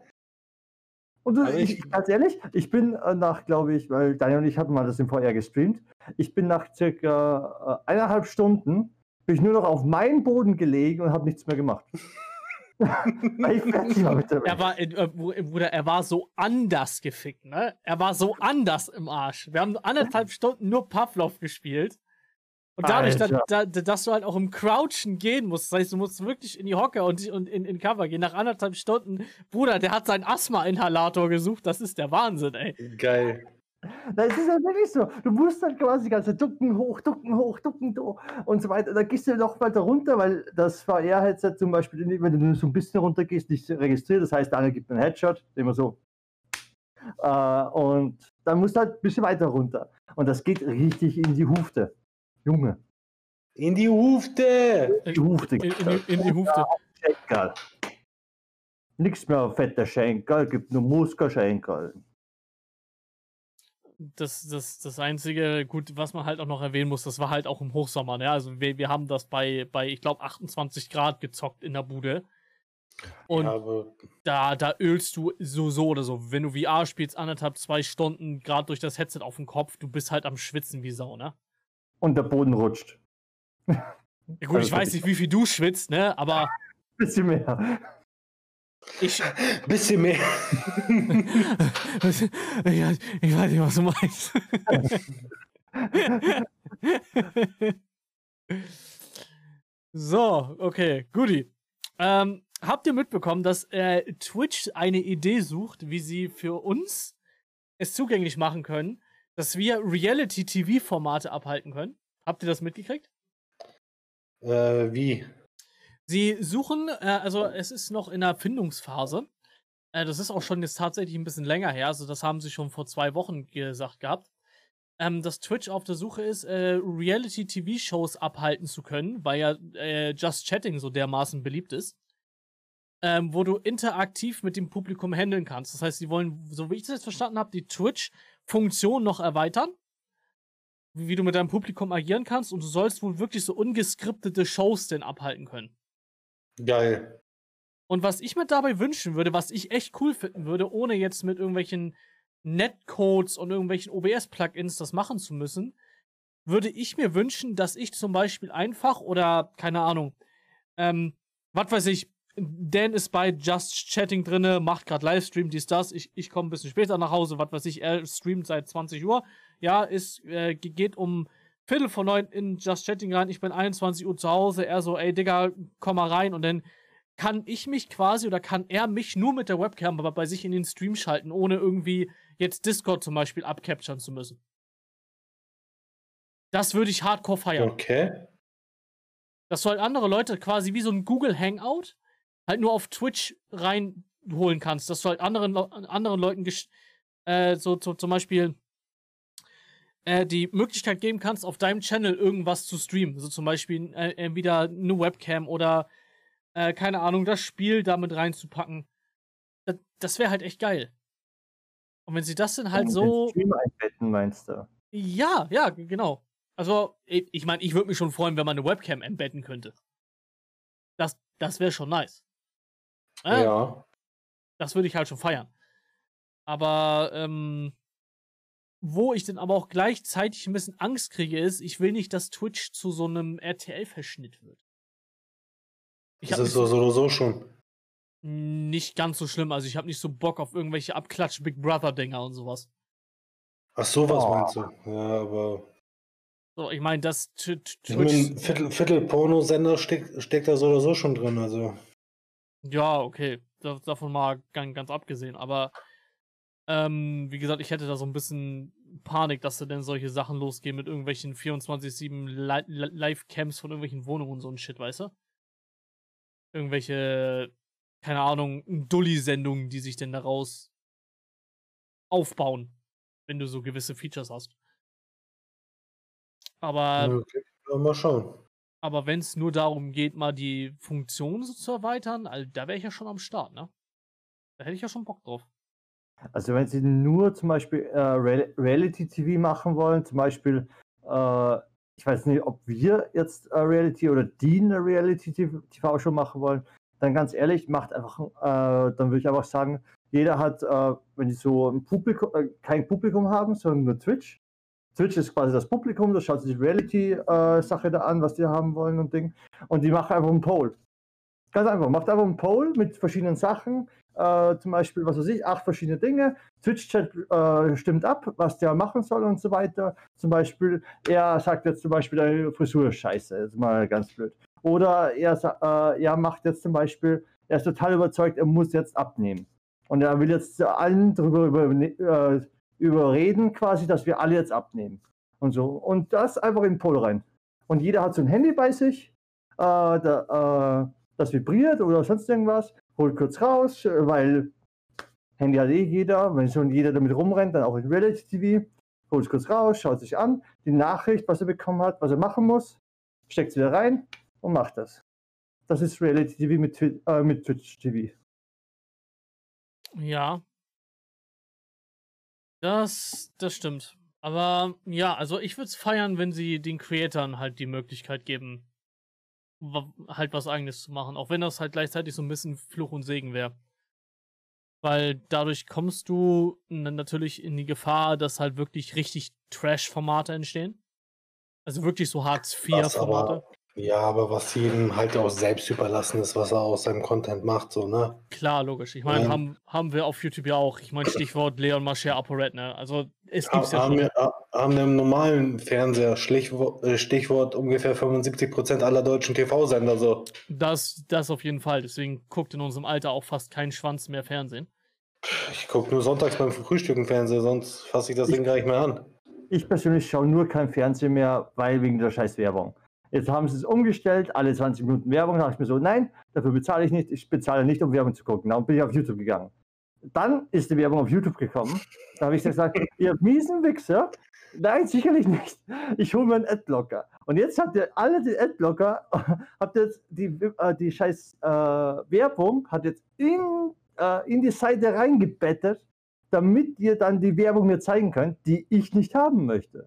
Und du, ich, ich, ganz ehrlich, ich bin äh, nach, glaube ich, weil Daniel und ich hatten mal das im VR gestreamt, ich bin nach circa äh, eineinhalb Stunden bin ich nur noch auf meinen Boden gelegen und habe nichts mehr gemacht.
Weil ich fertig war mit der er war, äh, Bruder, er war so anders gefickt, ne? Er war so anders im Arsch. Wir haben anderthalb Stunden nur Pavlov gespielt. Und dadurch, da, da, dass du halt auch im Crouchen gehen musst, das heißt, du musst wirklich in die Hocke und, und in, in Cover gehen. Nach anderthalb Stunden, Bruder, der hat seinen Asthma-Inhalator gesucht. Das ist der Wahnsinn, ey.
Geil.
Das ist ja wirklich so. Du musst dann quasi die ganze ducken hoch, ducken hoch, ducken do und so weiter. Da gehst du noch weiter runter, weil das VR-Headset zum Beispiel, wenn du nur so ein bisschen runter gehst, nicht registriert. Das heißt, einer gibt einen Headshot, immer so. Äh, und dann musst du halt ein bisschen weiter runter. Und das geht richtig in die Hufte. Junge.
In die Hufte!
In die Hufte.
In, in, in die Hufte.
Schenkel. Nichts mehr auf fette Schenkel, gibt nur Muskelschenkel
das, das, das Einzige, gut, was man halt auch noch erwähnen muss, das war halt auch im Hochsommer, ne? Also wir, wir haben das bei, bei ich glaube, 28 Grad gezockt in der Bude. Und ja, da, da ölst du so, so oder so. Wenn du VR spielst, anderthalb, zwei Stunden, gerade durch das Headset auf dem Kopf, du bist halt am Schwitzen wie Sau, ne?
Und der Boden rutscht.
Ja, gut, also ich weiß nicht, wie viel du schwitzt, ne? Aber.
Bisschen mehr.
Ich. Bisschen mehr.
ich, ich weiß nicht, was du meinst. so, okay, Guti. Ähm, habt ihr mitbekommen, dass äh, Twitch eine Idee sucht, wie sie für uns es zugänglich machen können, dass wir Reality-TV-Formate abhalten können? Habt ihr das mitgekriegt?
Äh, wie?
Sie suchen, äh, also es ist noch in der Findungsphase. Äh, das ist auch schon jetzt tatsächlich ein bisschen länger her. Also das haben sie schon vor zwei Wochen gesagt gehabt. Ähm, dass Twitch auf der Suche ist, äh, Reality-TV-Shows abhalten zu können, weil ja äh, Just Chatting so dermaßen beliebt ist. Ähm, wo du interaktiv mit dem Publikum handeln kannst. Das heißt, sie wollen, so wie ich das jetzt verstanden habe, die Twitch-Funktion noch erweitern wie du mit deinem Publikum agieren kannst und du sollst wohl wirklich so ungeskriptete Shows denn abhalten können.
Geil.
Und was ich mir dabei wünschen würde, was ich echt cool finden würde, ohne jetzt mit irgendwelchen Netcodes und irgendwelchen OBS-Plugins das machen zu müssen, würde ich mir wünschen, dass ich zum Beispiel einfach oder keine Ahnung, ähm, was weiß ich, Dan ist bei Just Chatting drinne, macht gerade Livestream, dies, das. Ich, ich komme ein bisschen später nach Hause, was weiß ich, er streamt seit 20 Uhr. Ja, ist, äh, geht um Viertel vor neun in Just Chatting rein, ich bin 21 Uhr zu Hause, er so, ey Digga, komm mal rein und dann kann ich mich quasi oder kann er mich nur mit der Webcam aber bei sich in den Stream schalten, ohne irgendwie jetzt Discord zum Beispiel abcapturen zu müssen. Das würde ich hardcore feiern.
Okay.
Das soll andere Leute quasi wie so ein Google Hangout halt nur auf Twitch reinholen kannst, dass du halt anderen, anderen Leuten äh, so, so zum Beispiel äh, die Möglichkeit geben kannst, auf deinem Channel irgendwas zu streamen. So zum Beispiel äh, entweder eine Webcam oder äh, keine Ahnung, das Spiel damit reinzupacken. Das, das wäre halt echt geil. Und wenn sie das dann halt so.
Stream einbetten, meinst du?
Ja, ja, genau. Also, ich meine, ich würde mich schon freuen, wenn man eine Webcam einbetten könnte. Das, das wäre schon nice.
Äh? Ja.
Das würde ich halt schon feiern. Aber ähm, wo ich dann aber auch gleichzeitig ein bisschen Angst kriege, ist, ich will nicht, dass Twitch zu so einem RTL-Verschnitt wird.
Ich das ist so, so oder so schon.
Nicht ganz so schlimm. Also ich habe nicht so Bock auf irgendwelche Abklatsch Big Brother-Dinger und sowas.
Ach sowas oh. meinst du? Ja, aber.
So, ich meine, das
Twitch. Ich mein, Viertel, Viertel Pornosender steckt, steckt da so oder so schon drin, also.
Ja, okay. davon mal ganz, ganz abgesehen. Aber ähm, wie gesagt, ich hätte da so ein bisschen Panik, dass da denn solche Sachen losgehen mit irgendwelchen 24-7 Live-Camps von irgendwelchen Wohnungen und so ein Shit, weißt du? Irgendwelche, keine Ahnung, Dulli-Sendungen, die sich denn daraus aufbauen, wenn du so gewisse Features hast. Aber.
Okay. Mal schauen.
Aber wenn es nur darum geht, mal die Funktion so zu erweitern, also da wäre ich ja schon am Start, ne? Da hätte ich ja schon Bock drauf.
Also wenn Sie nur zum Beispiel äh, Reality TV machen wollen, zum Beispiel, äh, ich weiß nicht, ob wir jetzt äh, Reality oder die eine Reality TV Show machen wollen, dann ganz ehrlich, macht einfach, äh, dann würde ich einfach sagen, jeder hat, äh, wenn die so ein Publikum, äh, kein Publikum haben, sondern nur Twitch. Twitch ist quasi das Publikum, da schaut sich die Reality-Sache da an, was die haben wollen und Ding. Und die machen einfach einen Poll. Ganz einfach, macht einfach einen Poll mit verschiedenen Sachen. Äh, zum Beispiel, was weiß ich, acht verschiedene Dinge. Twitch-Chat äh, stimmt ab, was der machen soll und so weiter. Zum Beispiel, er sagt jetzt zum Beispiel, deine Frisur ist scheiße, ist mal ganz blöd. Oder er, äh, er macht jetzt zum Beispiel, er ist total überzeugt, er muss jetzt abnehmen. Und er will jetzt allen darüber über, äh, überreden, quasi, dass wir alle jetzt abnehmen. Und so. Und das einfach in den Poll rein. Und jeder hat so ein Handy bei sich, äh, da, äh, das vibriert oder sonst irgendwas holt kurz raus, weil Handy hat eh jeder, wenn schon jeder damit rumrennt, dann auch in Reality TV, holt es kurz raus, schaut sich an, die Nachricht, was er bekommen hat, was er machen muss, steckt es wieder rein und macht das. Das ist Reality TV mit, äh, mit Twitch TV.
Ja. Das, das stimmt. Aber ja, also ich würde es feiern, wenn sie den Creatoren halt die Möglichkeit geben, halt was eigenes zu machen, auch wenn das halt gleichzeitig so ein bisschen Fluch und Segen wäre. Weil dadurch kommst du natürlich in die Gefahr, dass halt wirklich richtig Trash-Formate entstehen. Also wirklich so Hartz-IV-Formate.
Ja, aber was jedem halt auch selbst überlassen ist, was er aus seinem Content macht, so, ne?
Klar, logisch. Ich meine,
Ja.
haben, haben wir auf YouTube ja auch. Ich meine, Stichwort Leon Mascher ApoRed, ne? Also, es gibt's ja
haben,
schon.
wir, haben wir im normalen Fernseher Stichwort, äh, Stichwort ungefähr 75% aller deutschen TV-Sender so.
Das, das auf jeden Fall. Deswegen guckt in unserem Alter auch fast kein Schwanz mehr Fernsehen.
Ich gucke nur sonntags beim Frühstücken Fernseher, sonst fasse ich das
Ich-
Ding gar nicht mehr an.
Ich persönlich schaue nur kein Fernsehen mehr, weil wegen der scheiß Werbung. Jetzt haben sie es umgestellt, alle 20 Minuten Werbung. Da dachte ich mir so, nein, dafür bezahle ich nicht. Ich bezahle nicht, um Werbung zu gucken. Darum bin ich auf YouTube gegangen. Dann ist die Werbung auf YouTube gekommen. Da habe ich gesagt, ihr miesen Wichser. Nein, sicherlich nicht. Ich hole mir einen Adblocker. Und jetzt habt ihr alle den Adblocker, habt jetzt die, äh, die scheiß äh, Werbung, hat jetzt in, äh, in die Seite reingebettet, damit ihr dann die Werbung mir zeigen könnt, die ich nicht haben möchte.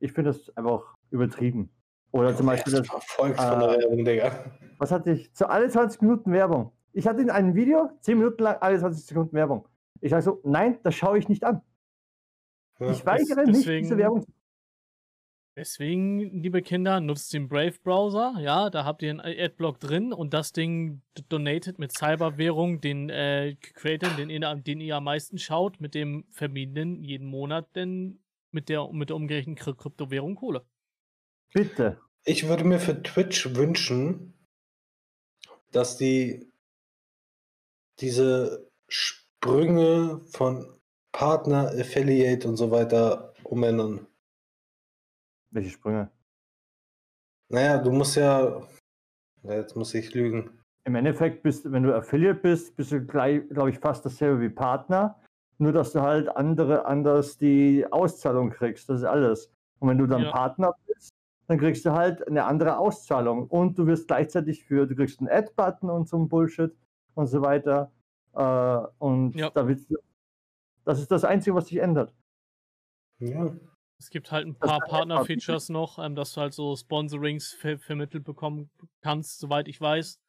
Ich finde das einfach übertrieben. Oder zum Beispiel das,
verfolgt von der
äh,
Werbung, Digga.
was hatte ich? Zu alle 20 Minuten Werbung. Ich hatte in einem Video 10 Minuten lang alle 20 Sekunden Werbung. Ich sage so, nein, das schaue ich nicht an.
Ja.
Ich weigere nicht,
deswegen-
diese Werbung
Deswegen, liebe Kinder, nutzt den Brave-Browser. Ja, da habt ihr einen Adblock drin und das Ding d- donated mit Cyberwährung den äh, Creatern, den ihr, den ihr am meisten schaut, mit dem vermieden jeden Monat denn mit der, mit der umgerechneten Kry- Kryptowährung Kohle.
Bitte.
Ich würde mir für Twitch wünschen, dass die diese Sprünge von Partner, Affiliate und so weiter umändern.
Welche Sprünge?
Naja, du musst ja. ja, Jetzt muss ich lügen.
Im Endeffekt bist du, wenn du Affiliate bist, bist du gleich, glaube ich, fast dasselbe wie Partner. Nur, dass du halt andere, anders die Auszahlung kriegst. Das ist alles. Und wenn du dann
Ja.
Partner bist, dann kriegst du halt eine andere Auszahlung. Und du wirst gleichzeitig für, du kriegst einen Ad-Button und so ein Bullshit und so weiter. Äh, und
Ja.
da willst du, das ist das Einzige, was sich ändert.
Ja.
Es gibt halt ein paar Partner-Features noch, ähm, dass du halt so Sponsorings ver vermittelt bekommen kannst, soweit ich weiß.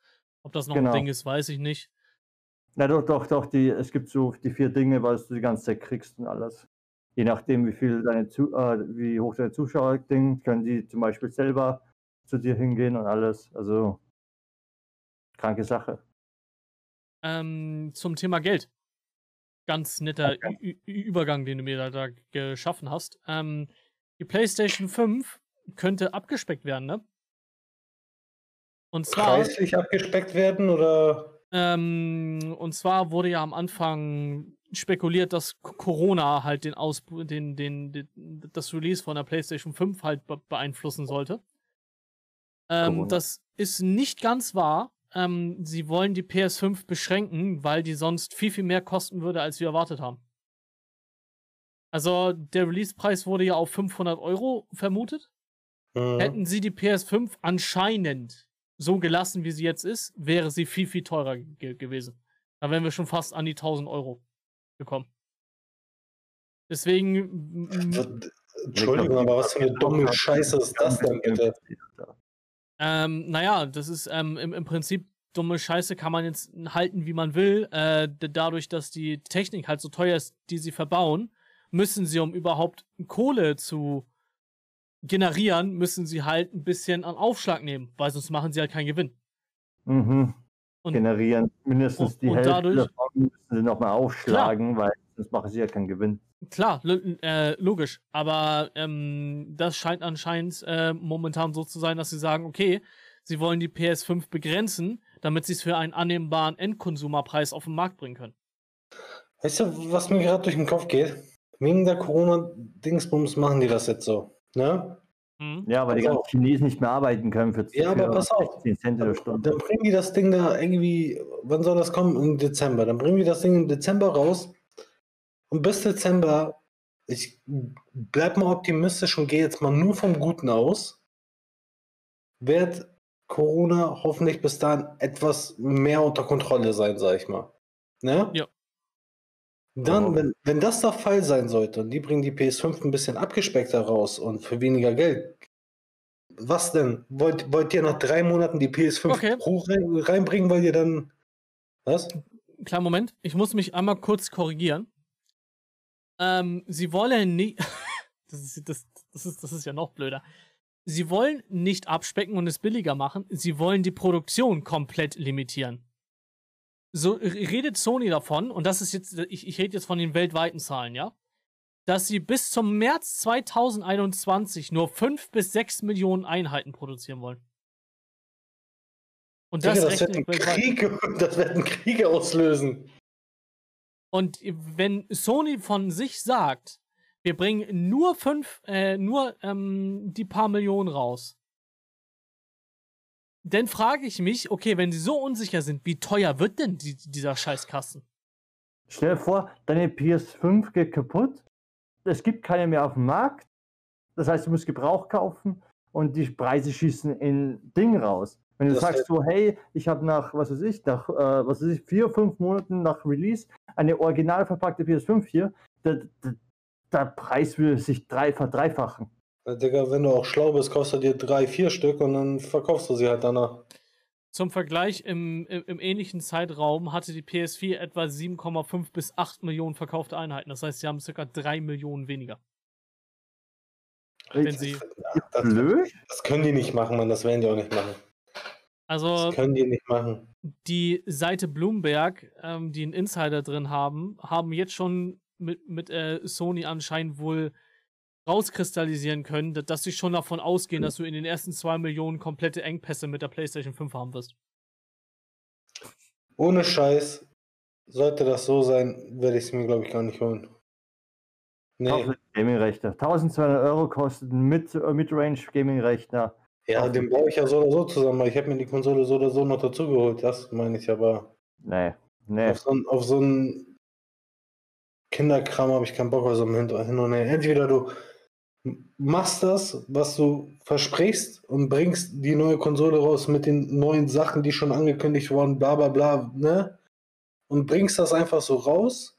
Ob das noch
Genau.
ein Ding ist, weiß ich nicht.
Na doch, doch, doch, die, es gibt so die vier Dinge, was du die ganze Zeit kriegst und alles. Je nachdem, wie viel deine Zu äh, wie hoch deine Zuschauer ding, können die zum Beispiel selber zu dir hingehen und alles. Also kranke Sache.
Ähm, zum Thema Geld. Ganz netter
Okay.
Übergang, den du mir da, da geschaffen hast. Ähm, die PlayStation 5 könnte abgespeckt werden, ne? Und zwar,
Preislich abgespeckt werden oder?
ähm, und zwar wurde ja am Anfang spekuliert, dass Corona halt den Aus den, den, den, das Release von der PlayStation 5 halt be beeinflussen sollte. Ähm, das ist nicht ganz wahr. Ähm, sie wollen die PS5 beschränken, weil die sonst viel, viel mehr kosten würde, als wir erwartet haben. Also der Release-Preis wurde ja auf 500 Euro vermutet.
Hm.
Hätten sie die PS5 anscheinend so gelassen, wie sie jetzt ist, wäre sie viel, viel teurer ge gewesen. Da wären wir schon fast an die 1000 Euro gekommen. Deswegen, m- m-
Entschuldigung, aber was für eine dumme Scheiße ist das denn bitte?
ähm, naja, das ist ähm, im, im Prinzip dumme Scheiße, kann man jetzt halten, wie man will. Äh, dadurch, dass die Technik halt so teuer ist, die sie verbauen, müssen sie, um überhaupt Kohle zu generieren, müssen sie halt ein bisschen an Aufschlag nehmen, weil sonst machen sie halt keinen Gewinn.
Mhm.
Und-
Generieren mindestens
und-
die
und
Hälfte
dadurch-
davon müssen sie nochmal aufschlagen, weil sonst machen sie ja keinen Gewinn.
Klar, äh, logisch. Aber ähm, das scheint anscheinend äh, momentan so zu sein, dass sie sagen, okay, sie wollen die PS5 begrenzen, damit sie es für einen annehmbaren Endkonsumerpreis auf den Markt bringen können.
Weißt du, was mir gerade durch den Kopf geht? Wegen der Corona-Dingsbums machen die das jetzt so. Ne?
Mhm.
Ja, weil die
Pass
ganzen
auf.
Chinesen nicht mehr arbeiten können für,
Ja, aber
für
pass auf.
10 Cent in der Stunde.
Dann bringen die das Ding da irgendwie, wann soll das kommen? Im Dezember. Dann bringen die das Ding im Dezember raus. Und bis Dezember, ich bleib mal optimistisch und gehe jetzt mal nur vom Guten aus, wird Corona hoffentlich bis dahin etwas mehr unter Kontrolle sein, sag ich mal. Ne?
Ja.
Dann,
Ja.
wenn, wenn das der Fall sein sollte und die bringen die PS5 ein bisschen abgespeckter raus und für weniger Geld, was denn? Wollt, wollt ihr nach drei Monaten die PS5
Okay.
hoch rein, reinbringen, weil ihr dann. Was?
Kleinen Moment, ich muss mich einmal kurz korrigieren. Ähm, sie wollen nicht. das, ist, das, das, ist, das ist ja noch blöder. sie wollen nicht abspecken und es billiger machen, sie wollen die Produktion komplett limitieren. So redet Sony davon, und das ist jetzt, ich, ich rede jetzt von den weltweiten Zahlen, ja? Dass sie bis zum März 2021 nur 5 bis 6 Millionen Einheiten produzieren wollen.
Und das, Digga, das, wird Kriege, das wird einen Krieg auslösen.
Und wenn Sony von sich sagt, wir bringen nur fünf, äh, nur ähm, die paar Millionen raus. Dann frage ich mich, okay, wenn sie so unsicher sind, wie teuer wird denn die, dieser Scheißkasten?
Stell dir vor, deine PS5 geht kaputt, es gibt keine mehr auf dem Markt, das heißt, du musst Gebrauch kaufen und die Preise schießen in Ding raus. Wenn du das sagst so, hey, ich habe nach, was weiß ich, nach, äh, was weiß ich, vier, fünf Monaten nach Release eine original verpackte PS5 hier, der, der, der Preis würde sich drei, verdreifachen.
Digga, wenn du auch schlau bist, kostet dir drei, vier Stück und dann verkaufst du sie halt danach.
Zum Vergleich, im, im, im ähnlichen Zeitraum hatte die PS4 etwa 7,5 bis 8 Millionen verkaufte Einheiten. Das heißt, sie haben circa 3 Millionen weniger.
Wenn sie das, das, das können die nicht machen, man. Das werden die auch nicht machen.
Also,
das können die nicht machen.
Die Seite Bloomberg, ähm, die einen Insider drin haben, haben jetzt schon mit, mit äh, Sony anscheinend wohl rauskristallisieren können, dass sie schon davon ausgehen, dass du in den ersten zwei Millionen komplette Engpässe mit der PlayStation 5 haben wirst.
Ohne Scheiß, sollte das so sein, werde ich es mir, glaube ich, gar nicht holen.
Nee. Gaming-Rechner. 1200 Euro kostet ein äh, Mid-Range-Gaming-Rechner.
Ja, den baue ich ja so oder so zusammen, weil ich habe mir die Konsole so oder so noch dazu geholt. Das meine ich aber.
Nee, nee.
Auf so, auf so einen Kinderkram habe ich keinen Bock, also hin und her. Entweder du machst das, was du versprichst und bringst die neue Konsole raus mit den neuen Sachen, die schon angekündigt wurden, bla bla bla, ne? Und bringst das einfach so raus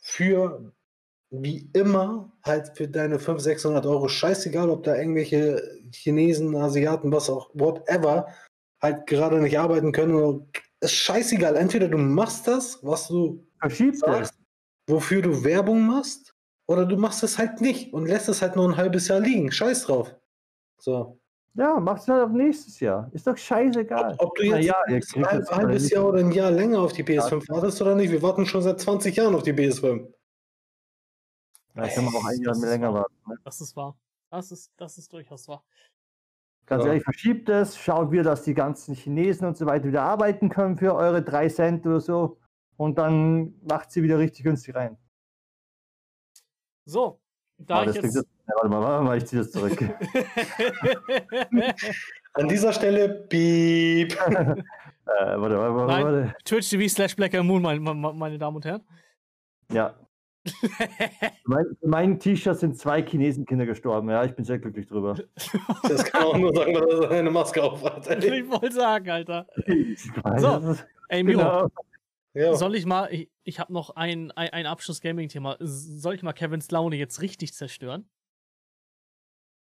für wie immer halt für deine 500, 600 Euro, scheißegal, ob da irgendwelche Chinesen, Asiaten, was auch, whatever, halt gerade nicht arbeiten können. Oder, ist scheißegal. Entweder du machst das, was du
Verschiebst sagst,
wofür du Werbung machst, oder du machst es halt nicht und lässt es halt nur ein halbes Jahr liegen. Scheiß drauf. So.
Ja, machst du halt auch nächstes Jahr. Ist doch scheißegal.
Ob, ob du jetzt ja, ein halb, halbes Jahr oder ein Jahr länger auf die PS5 wartest oder nicht, wir warten schon seit 20 Jahren auf die PS5.
Da können wir auch ein Jahr länger warten. Ne?
Das ist wahr. Das ist, das ist durchaus wahr.
Ganz ja. ehrlich, verschiebt es, schaut wir, dass die ganzen Chinesen und so weiter wieder arbeiten können für eure 3 Cent oder so. Und dann macht sie wieder richtig günstig rein.
So, da oh, ich jetzt...
Das, ja, warte mal, warte mal, ich ziehe das zurück.
An dieser Stelle, piep. äh,
warte, warte, warte, Nein, warte.
Twitch TV slash Black Moon, meine, meine Damen und Herren.
Ja, mein, mein T-Shirt sind zwei Chinesenkinder gestorben. Ja, ich bin sehr glücklich drüber.
Das kann auch nur sagen, dass er eine Maske aufhat.
Ich wollte sagen, Alter. So, ey, Miro. Genau. Ja. Soll ich mal, ich, ich habe noch ein, ein, ein Abschluss-Gaming-Thema. Soll ich mal Kevins Laune jetzt richtig zerstören?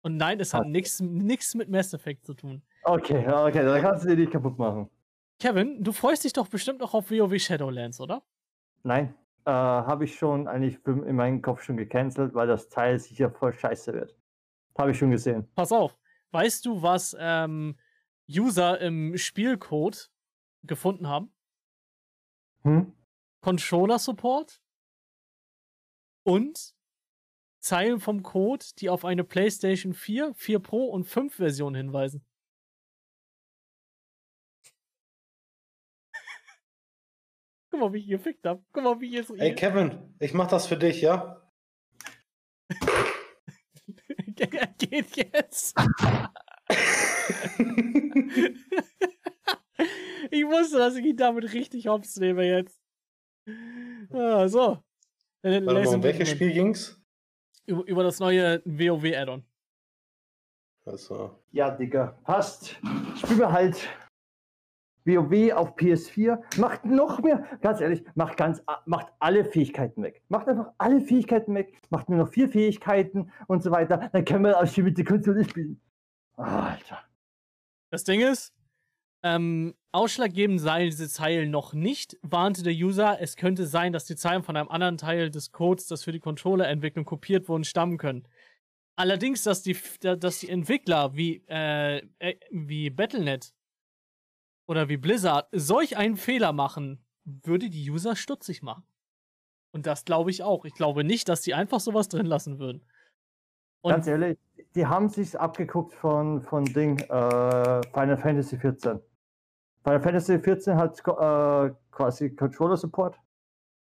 Und nein, es hat nichts mit Mass Effect zu tun.
Okay, okay, dann kannst du dir nicht kaputt machen.
Kevin, du freust dich doch bestimmt auch auf WoW Shadowlands, oder?
Nein äh, habe ich schon eigentlich in meinem Kopf schon gecancelt, weil das Teil sicher voll scheiße wird. Habe ich schon gesehen.
Pass auf. Weißt du, was ähm, User im Spielcode gefunden haben?
Hm?
Controller Support und Zeilen vom Code, die auf eine PlayStation 4, 4 Pro und 5 Version hinweisen. Guck mal, wie ich gefickt hab. Guck mal, wie ich jetzt.
Ey, Kevin, ich mach das für dich, ja?
Geht jetzt. ich wusste, dass ich ihn damit richtig hops nehme jetzt. Ah, so.
Warte mal, um welches Spiel ging's?
Über, über das neue WoW-Add-on.
Also.
Ja, Digga, passt. Spiel halt WoW auf PS4 macht noch mehr, ganz ehrlich, macht ganz, macht alle Fähigkeiten weg. Macht einfach alle Fähigkeiten weg, macht nur noch vier Fähigkeiten und so weiter. Dann können wir auch schon mit der Konsole spielen. Alter.
Das Ding ist, ähm, ausschlaggebend seien diese Zeilen noch nicht, warnte der User. Es könnte sein, dass die Zeilen von einem anderen Teil des Codes, das für die Controller-Entwicklung kopiert wurden, stammen können. Allerdings, dass die, dass die Entwickler wie, äh, äh, wie Battlenet oder wie Blizzard solch einen Fehler machen, würde die User stutzig machen. Und das glaube ich auch. Ich glaube nicht, dass die einfach sowas drin lassen würden.
Und Ganz ehrlich, die haben sich abgeguckt von, von Ding, äh, Final Fantasy 14. Final Fantasy 14 hat äh, quasi Controller Support.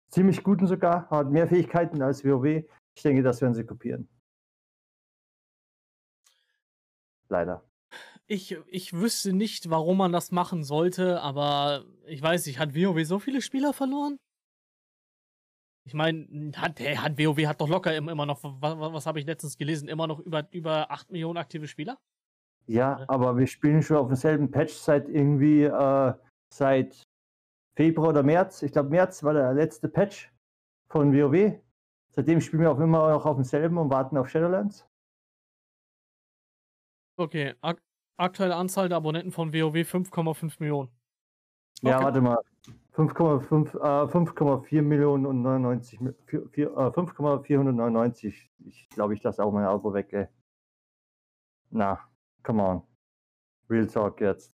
Ziemlich guten sogar, hat mehr Fähigkeiten als WoW. Ich denke, das werden sie kopieren. Leider.
Ich, ich wüsste nicht, warum man das machen sollte, aber ich weiß nicht, hat WoW so viele Spieler verloren? Ich meine, hat, hat WoW hat doch locker immer noch, was, was habe ich letztens gelesen, immer noch über, über 8 Millionen aktive Spieler?
Ja, aber wir spielen schon auf demselben Patch seit irgendwie, äh, seit Februar oder März. Ich glaube, März war der letzte Patch von WoW. Seitdem spielen wir auch immer noch auf demselben und warten auf Shadowlands.
Okay, ak aktuelle Anzahl der Abonnenten von WoW 5,5 Millionen.
Okay. Ja, warte mal. 5,4 äh, Millionen und 99, 5,499. Äh, ich glaube, ich lasse auch mein Abo weg, ey. Na, come on. Real Talk jetzt.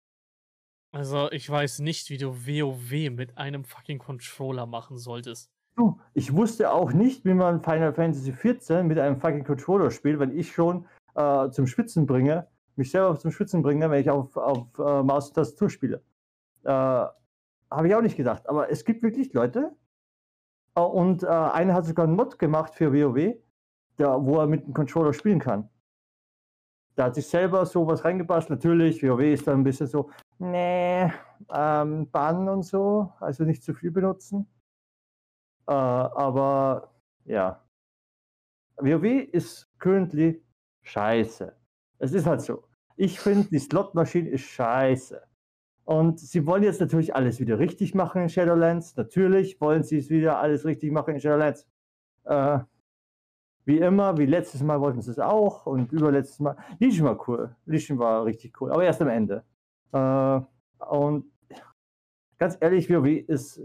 Also, ich weiß nicht, wie du WoW mit einem fucking Controller machen solltest.
Du, ich wusste auch nicht, wie man Final Fantasy XIV mit einem fucking Controller spielt, wenn ich schon äh, zum Schwitzen bringe, mich selber zum Schwitzen bringe, wenn ich auf, auf äh, Maus und Tastatur spiele. Äh, Habe ich auch nicht gedacht. Aber es gibt wirklich Leute, äh, und äh, einer hat sogar einen Mod gemacht für WoW, der, wo er mit dem Controller spielen kann. Da hat sich selber sowas reingepasst. Natürlich, WoW ist dann ein bisschen so, nee, ähm, bannen und so, also nicht zu viel benutzen. Äh, aber ja, WoW ist currently scheiße. Es ist halt so. Ich finde, die Slotmaschine ist scheiße. Und sie wollen jetzt natürlich alles wieder richtig machen in Shadowlands. Natürlich wollen sie es wieder alles richtig machen in Shadowlands. Äh, wie immer, wie letztes Mal wollten sie es auch und überletztes Mal. Legion war cool. Legion war richtig cool, aber erst am Ende. Äh, und ganz ehrlich, WoW ist,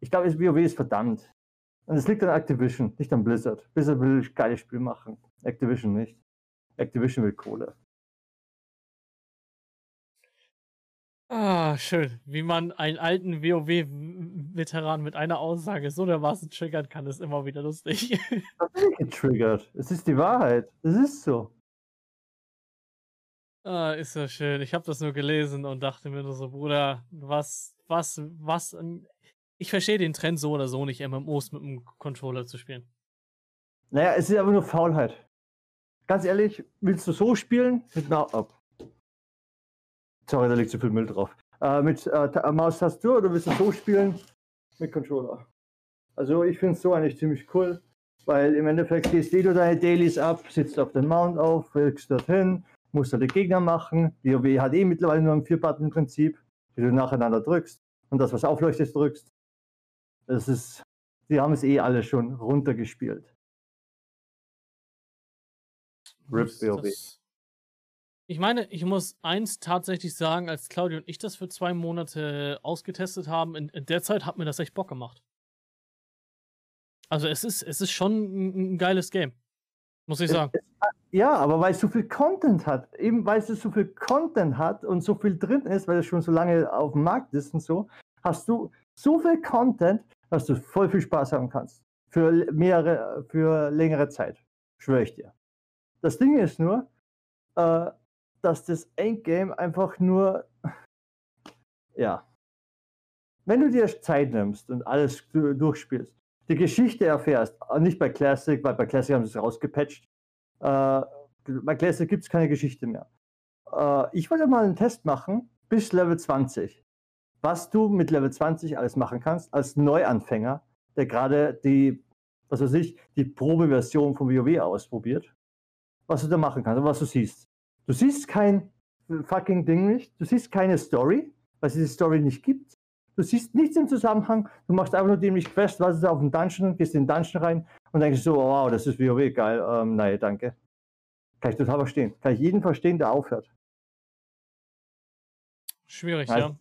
ich glaube, WoW ist verdammt. Und es liegt an Activision, nicht an Blizzard. Blizzard will ein geiles Spiel machen. Activision nicht. Activision will Kohle.
Ah, schön. Wie man einen alten WoW-Veteran mit einer Aussage so dermaßen triggern kann, ist immer wieder lustig.
Das ist getriggert. Es ist die Wahrheit. Es ist so.
Ah, ist ja schön. Ich habe das nur gelesen und dachte mir nur so, Bruder, was, was, was, ich verstehe den Trend so oder so nicht, MMOs mit einem Controller zu spielen.
Naja, es ist aber nur Faulheit. Ganz ehrlich, willst du so spielen? Mit einer, oh. Sorry, da liegt zu viel Müll drauf. Äh, mit äh, Maustastatur oder willst du so spielen? Mit Controller. Also ich finde es so eigentlich ziemlich cool, weil im Endeffekt gehst du deine Dailies ab, sitzt auf den Mount auf, wirkst dorthin, musst du die Gegner machen. WoW hat eh mittlerweile nur ein Vier-Button-Prinzip, die du nacheinander drückst und das, was aufleuchtet, drückst. Das ist, sie haben es eh alle schon runtergespielt.
RIP WoW. Ich meine, ich muss eins tatsächlich sagen, als Claudio und ich das für zwei Monate ausgetestet haben, in, in der Zeit hat mir das echt Bock gemacht. Also es ist, es ist schon ein, ein geiles Game. Muss ich sagen.
Ja, aber weil es so viel Content hat, eben weil es so viel Content hat und so viel drin ist, weil es schon so lange auf dem Markt ist und so, hast du so viel Content, dass du voll viel Spaß haben kannst. Für mehrere, für längere Zeit. Schwöre ich dir. Das Ding ist nur, äh, dass das Endgame einfach nur, ja, wenn du dir Zeit nimmst und alles durchspielst, die Geschichte erfährst, äh, nicht bei Classic, weil bei Classic haben sie es rausgepatcht. Äh, bei Classic gibt es keine Geschichte mehr. Äh, ich wollte mal einen Test machen bis Level 20 was du mit Level 20 alles machen kannst als Neuanfänger, der gerade die, was weiß ich, die Probeversion von WoW ausprobiert, was du da machen kannst und was du siehst. Du siehst kein fucking Ding nicht, du siehst keine Story, weil es diese Story nicht gibt. Du siehst nichts im Zusammenhang, du machst einfach nur dämlich Quest, was ist auf dem Dungeon, gehst in den Dungeon rein und denkst so, wow, das ist WoW, geil, ähm, nein, danke. Kann ich total verstehen. Kann ich jeden verstehen, der aufhört.
Schwierig, also, ja.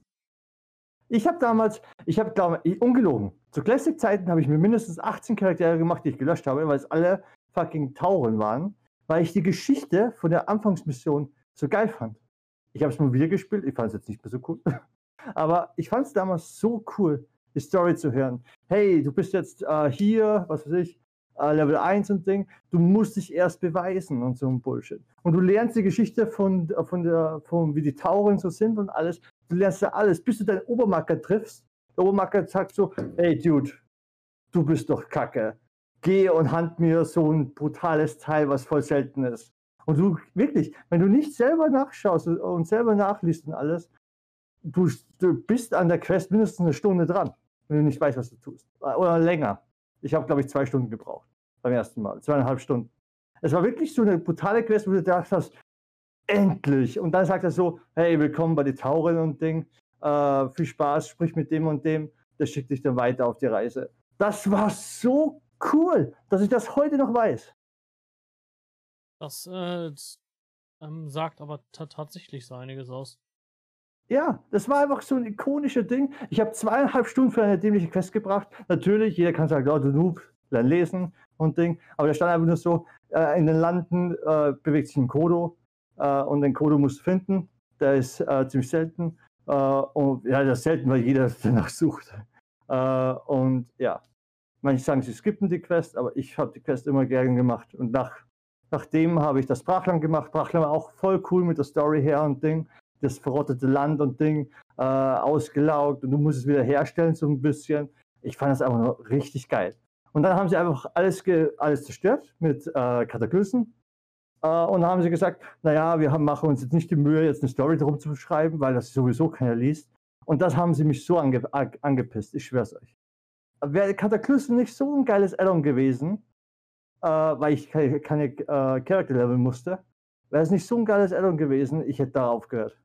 Ich habe damals, ich habe glaube ich, ungelogen. Zu Classic-Zeiten habe ich mir mindestens 18 Charaktere gemacht, die ich gelöscht habe, weil es alle fucking Tauren waren. Weil ich die Geschichte von der Anfangsmission so geil fand. Ich habe es mal wieder gespielt, ich fand es jetzt nicht mehr so cool. Aber ich fand es damals so cool, die Story zu hören. Hey, du bist jetzt äh, hier, was weiß ich, äh, Level 1 und Ding, du musst dich erst beweisen und so ein Bullshit. Und du lernst die Geschichte von, von der, von wie die Tauren so sind und alles. Du lernst ja alles, bis du deinen Obermacker triffst. Der Obermacker sagt so, hey Dude, du bist doch kacke. Geh und hand mir so ein brutales Teil, was voll selten ist. Und du, wirklich, wenn du nicht selber nachschaust und selber nachliest und alles, du, du bist an der Quest mindestens eine Stunde dran, wenn du nicht weißt, was du tust. Oder länger. Ich habe, glaube ich, zwei Stunden gebraucht beim ersten Mal. Zweieinhalb Stunden. Es war wirklich so eine brutale Quest, wo du gedacht hast, endlich. Und dann sagt er so, hey, willkommen bei den Tauren und Ding. Äh, viel Spaß, sprich mit dem und dem. Der schickt dich dann weiter auf die Reise. Das war so cool, dass ich das heute noch weiß.
Das äh, ähm, sagt aber tatsächlich so einiges aus.
Ja, das war einfach so ein ikonisches Ding. Ich habe zweieinhalb Stunden für eine dämliche Quest gebracht. Natürlich, jeder kann sagen, oh, du Noob, lern lesen und Ding. Aber da stand einfach nur so, äh, in den Landen äh, bewegt sich ein Kodo äh, und den Kodo musst du finden. Der ist äh, ziemlich selten. Äh, und ja, das ist selten, weil jeder danach sucht. Und ja, manche sagen, sie skippen die Quest, aber ich habe die Quest immer gerne gemacht. Und nach, nachdem habe ich das Brachland gemacht. Brachland war auch voll cool mit der Story her und Ding das verrottete Land und Ding äh, ausgelaugt und du musst es wieder herstellen so ein bisschen. Ich fand das einfach nur richtig geil. Und dann haben sie einfach alles, alles zerstört mit äh, Kataklysmen. Äh, und haben sie gesagt, naja, wir haben, machen uns jetzt nicht die Mühe, jetzt eine Story drum zu schreiben, weil das sowieso keiner liest. Und das haben sie mich so ange angepisst, ich schwör's euch. Wäre Kataklysm nicht so ein geiles Addon gewesen, äh, weil ich keine, keine äh, Character Level musste, wäre es nicht so ein geiles Addon gewesen, ich hätte darauf gehört.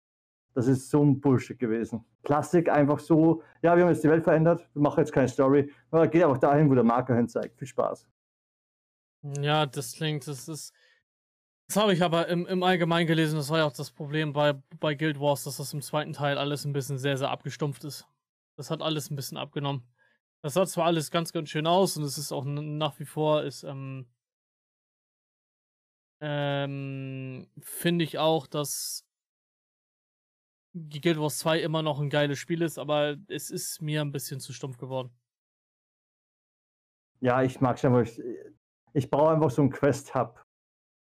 Das ist so ein Bullshit gewesen. Klassik einfach so, ja, wir haben jetzt die Welt verändert, wir machen jetzt keine Story. Aber geht einfach dahin, wo der Marker hin zeigt. Viel Spaß.
Ja, das klingt, das ist. Das habe ich aber im, im Allgemeinen gelesen, das war ja auch das Problem bei, bei Guild Wars, dass das im zweiten Teil alles ein bisschen sehr, sehr abgestumpft ist. Das hat alles ein bisschen abgenommen. Das sah zwar alles ganz, ganz schön aus und es ist auch nach wie vor, ist, ähm, ähm, finde ich auch, dass Guild Wars 2 immer noch ein geiles Spiel ist, aber es ist mir ein bisschen zu stumpf geworden.
Ja, ich mag es einfach. Ich, ich brauche einfach so einen Quest-Hub,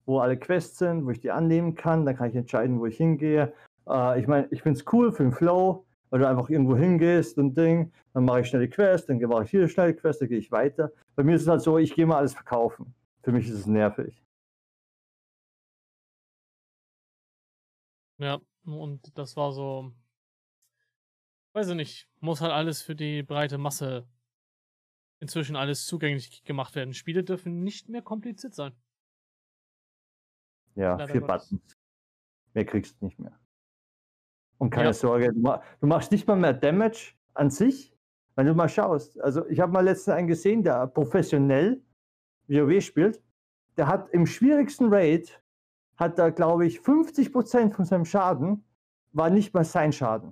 wo alle Quests sind, wo ich die annehmen kann. Dann kann ich entscheiden, wo ich hingehe. Äh, ich meine, ich finde es cool für den Flow, weil du einfach irgendwo hingehst und Ding. Dann mache ich schnell die Quest, dann mache ich hier schnell die Quest, dann gehe ich weiter. Bei mir ist es halt so, ich gehe mal alles verkaufen. Für mich ist es nervig.
Ja, und das war so, weiß ich nicht, muss halt alles für die breite Masse inzwischen alles zugänglich gemacht werden. Spiele dürfen nicht mehr kompliziert sein.
Ja, Leider vier Gottes. Buttons. Mehr kriegst du nicht mehr. Und keine ja. Sorge, du machst nicht mal mehr Damage an sich, wenn du mal schaust. Also ich habe mal letztens einen gesehen, der professionell WoW spielt. Der hat im schwierigsten Raid hat da, glaube ich, 50 Prozent von seinem Schaden war nicht mal sein Schaden,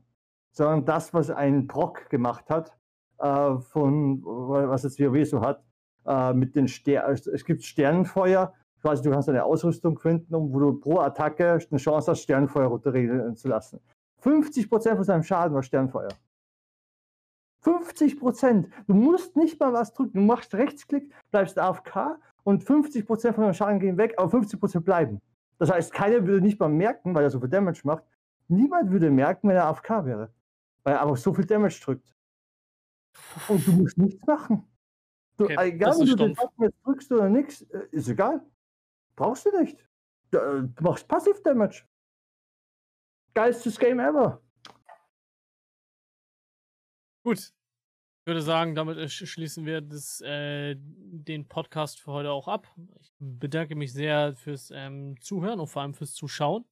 sondern das, was ein Brock gemacht hat, äh, von was jetzt WoW so hat, äh, mit den Sternen. Es gibt Sternenfeuer, quasi du kannst eine Ausrüstung finden, wo du pro Attacke eine Chance hast, Sternenfeuer runterregeln zu lassen. 50 Prozent von seinem Schaden war Sternenfeuer. 50 Prozent. Du musst nicht mal was drücken. Du machst Rechtsklick, bleibst AFK und 50 Prozent von deinem Schaden gehen weg, aber 50 Prozent bleiben. Das heißt, keiner würde nicht mal merken, weil er so viel Damage macht. Niemand würde merken, wenn er AFK wäre. Weil er einfach so viel Damage drückt. Und du musst nichts machen. Du, okay, egal, ob du den Button jetzt drückst oder nichts, äh, ist egal. Brauchst du nicht. Äh, du machst Passiv Damage. Geilstes Game ever.
Gut, würde sagen, damit schließen wir das, äh, den Podcast für heute auch ab. Ich bedanke mich sehr fürs ähm, Zuhören und vor allem fürs Zuschauen.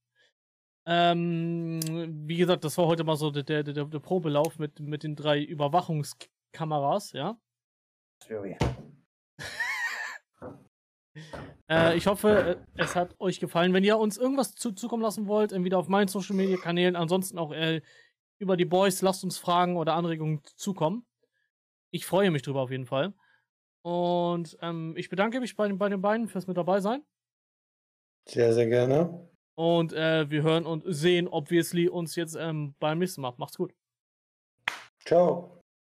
Ähm, wie gesagt, das war heute mal so der, der, der, der Probelauf mit, mit den drei Überwachungskameras, ja. Äh, ich hoffe, äh, es hat euch gefallen. Wenn ihr uns irgendwas zu, zukommen lassen wollt, entweder auf meinen Social Media Kanälen, ansonsten auch äh, über die Boys, lasst uns Fragen oder Anregungen zukommen. Ich freue mich drüber auf jeden Fall. Und ähm, ich bedanke mich bei, bei den beiden fürs mit dabei sein.
Sehr, sehr gerne.
Und äh, wir hören und sehen obviously uns jetzt ähm, beim nächsten Mal. Macht's gut.
Ciao.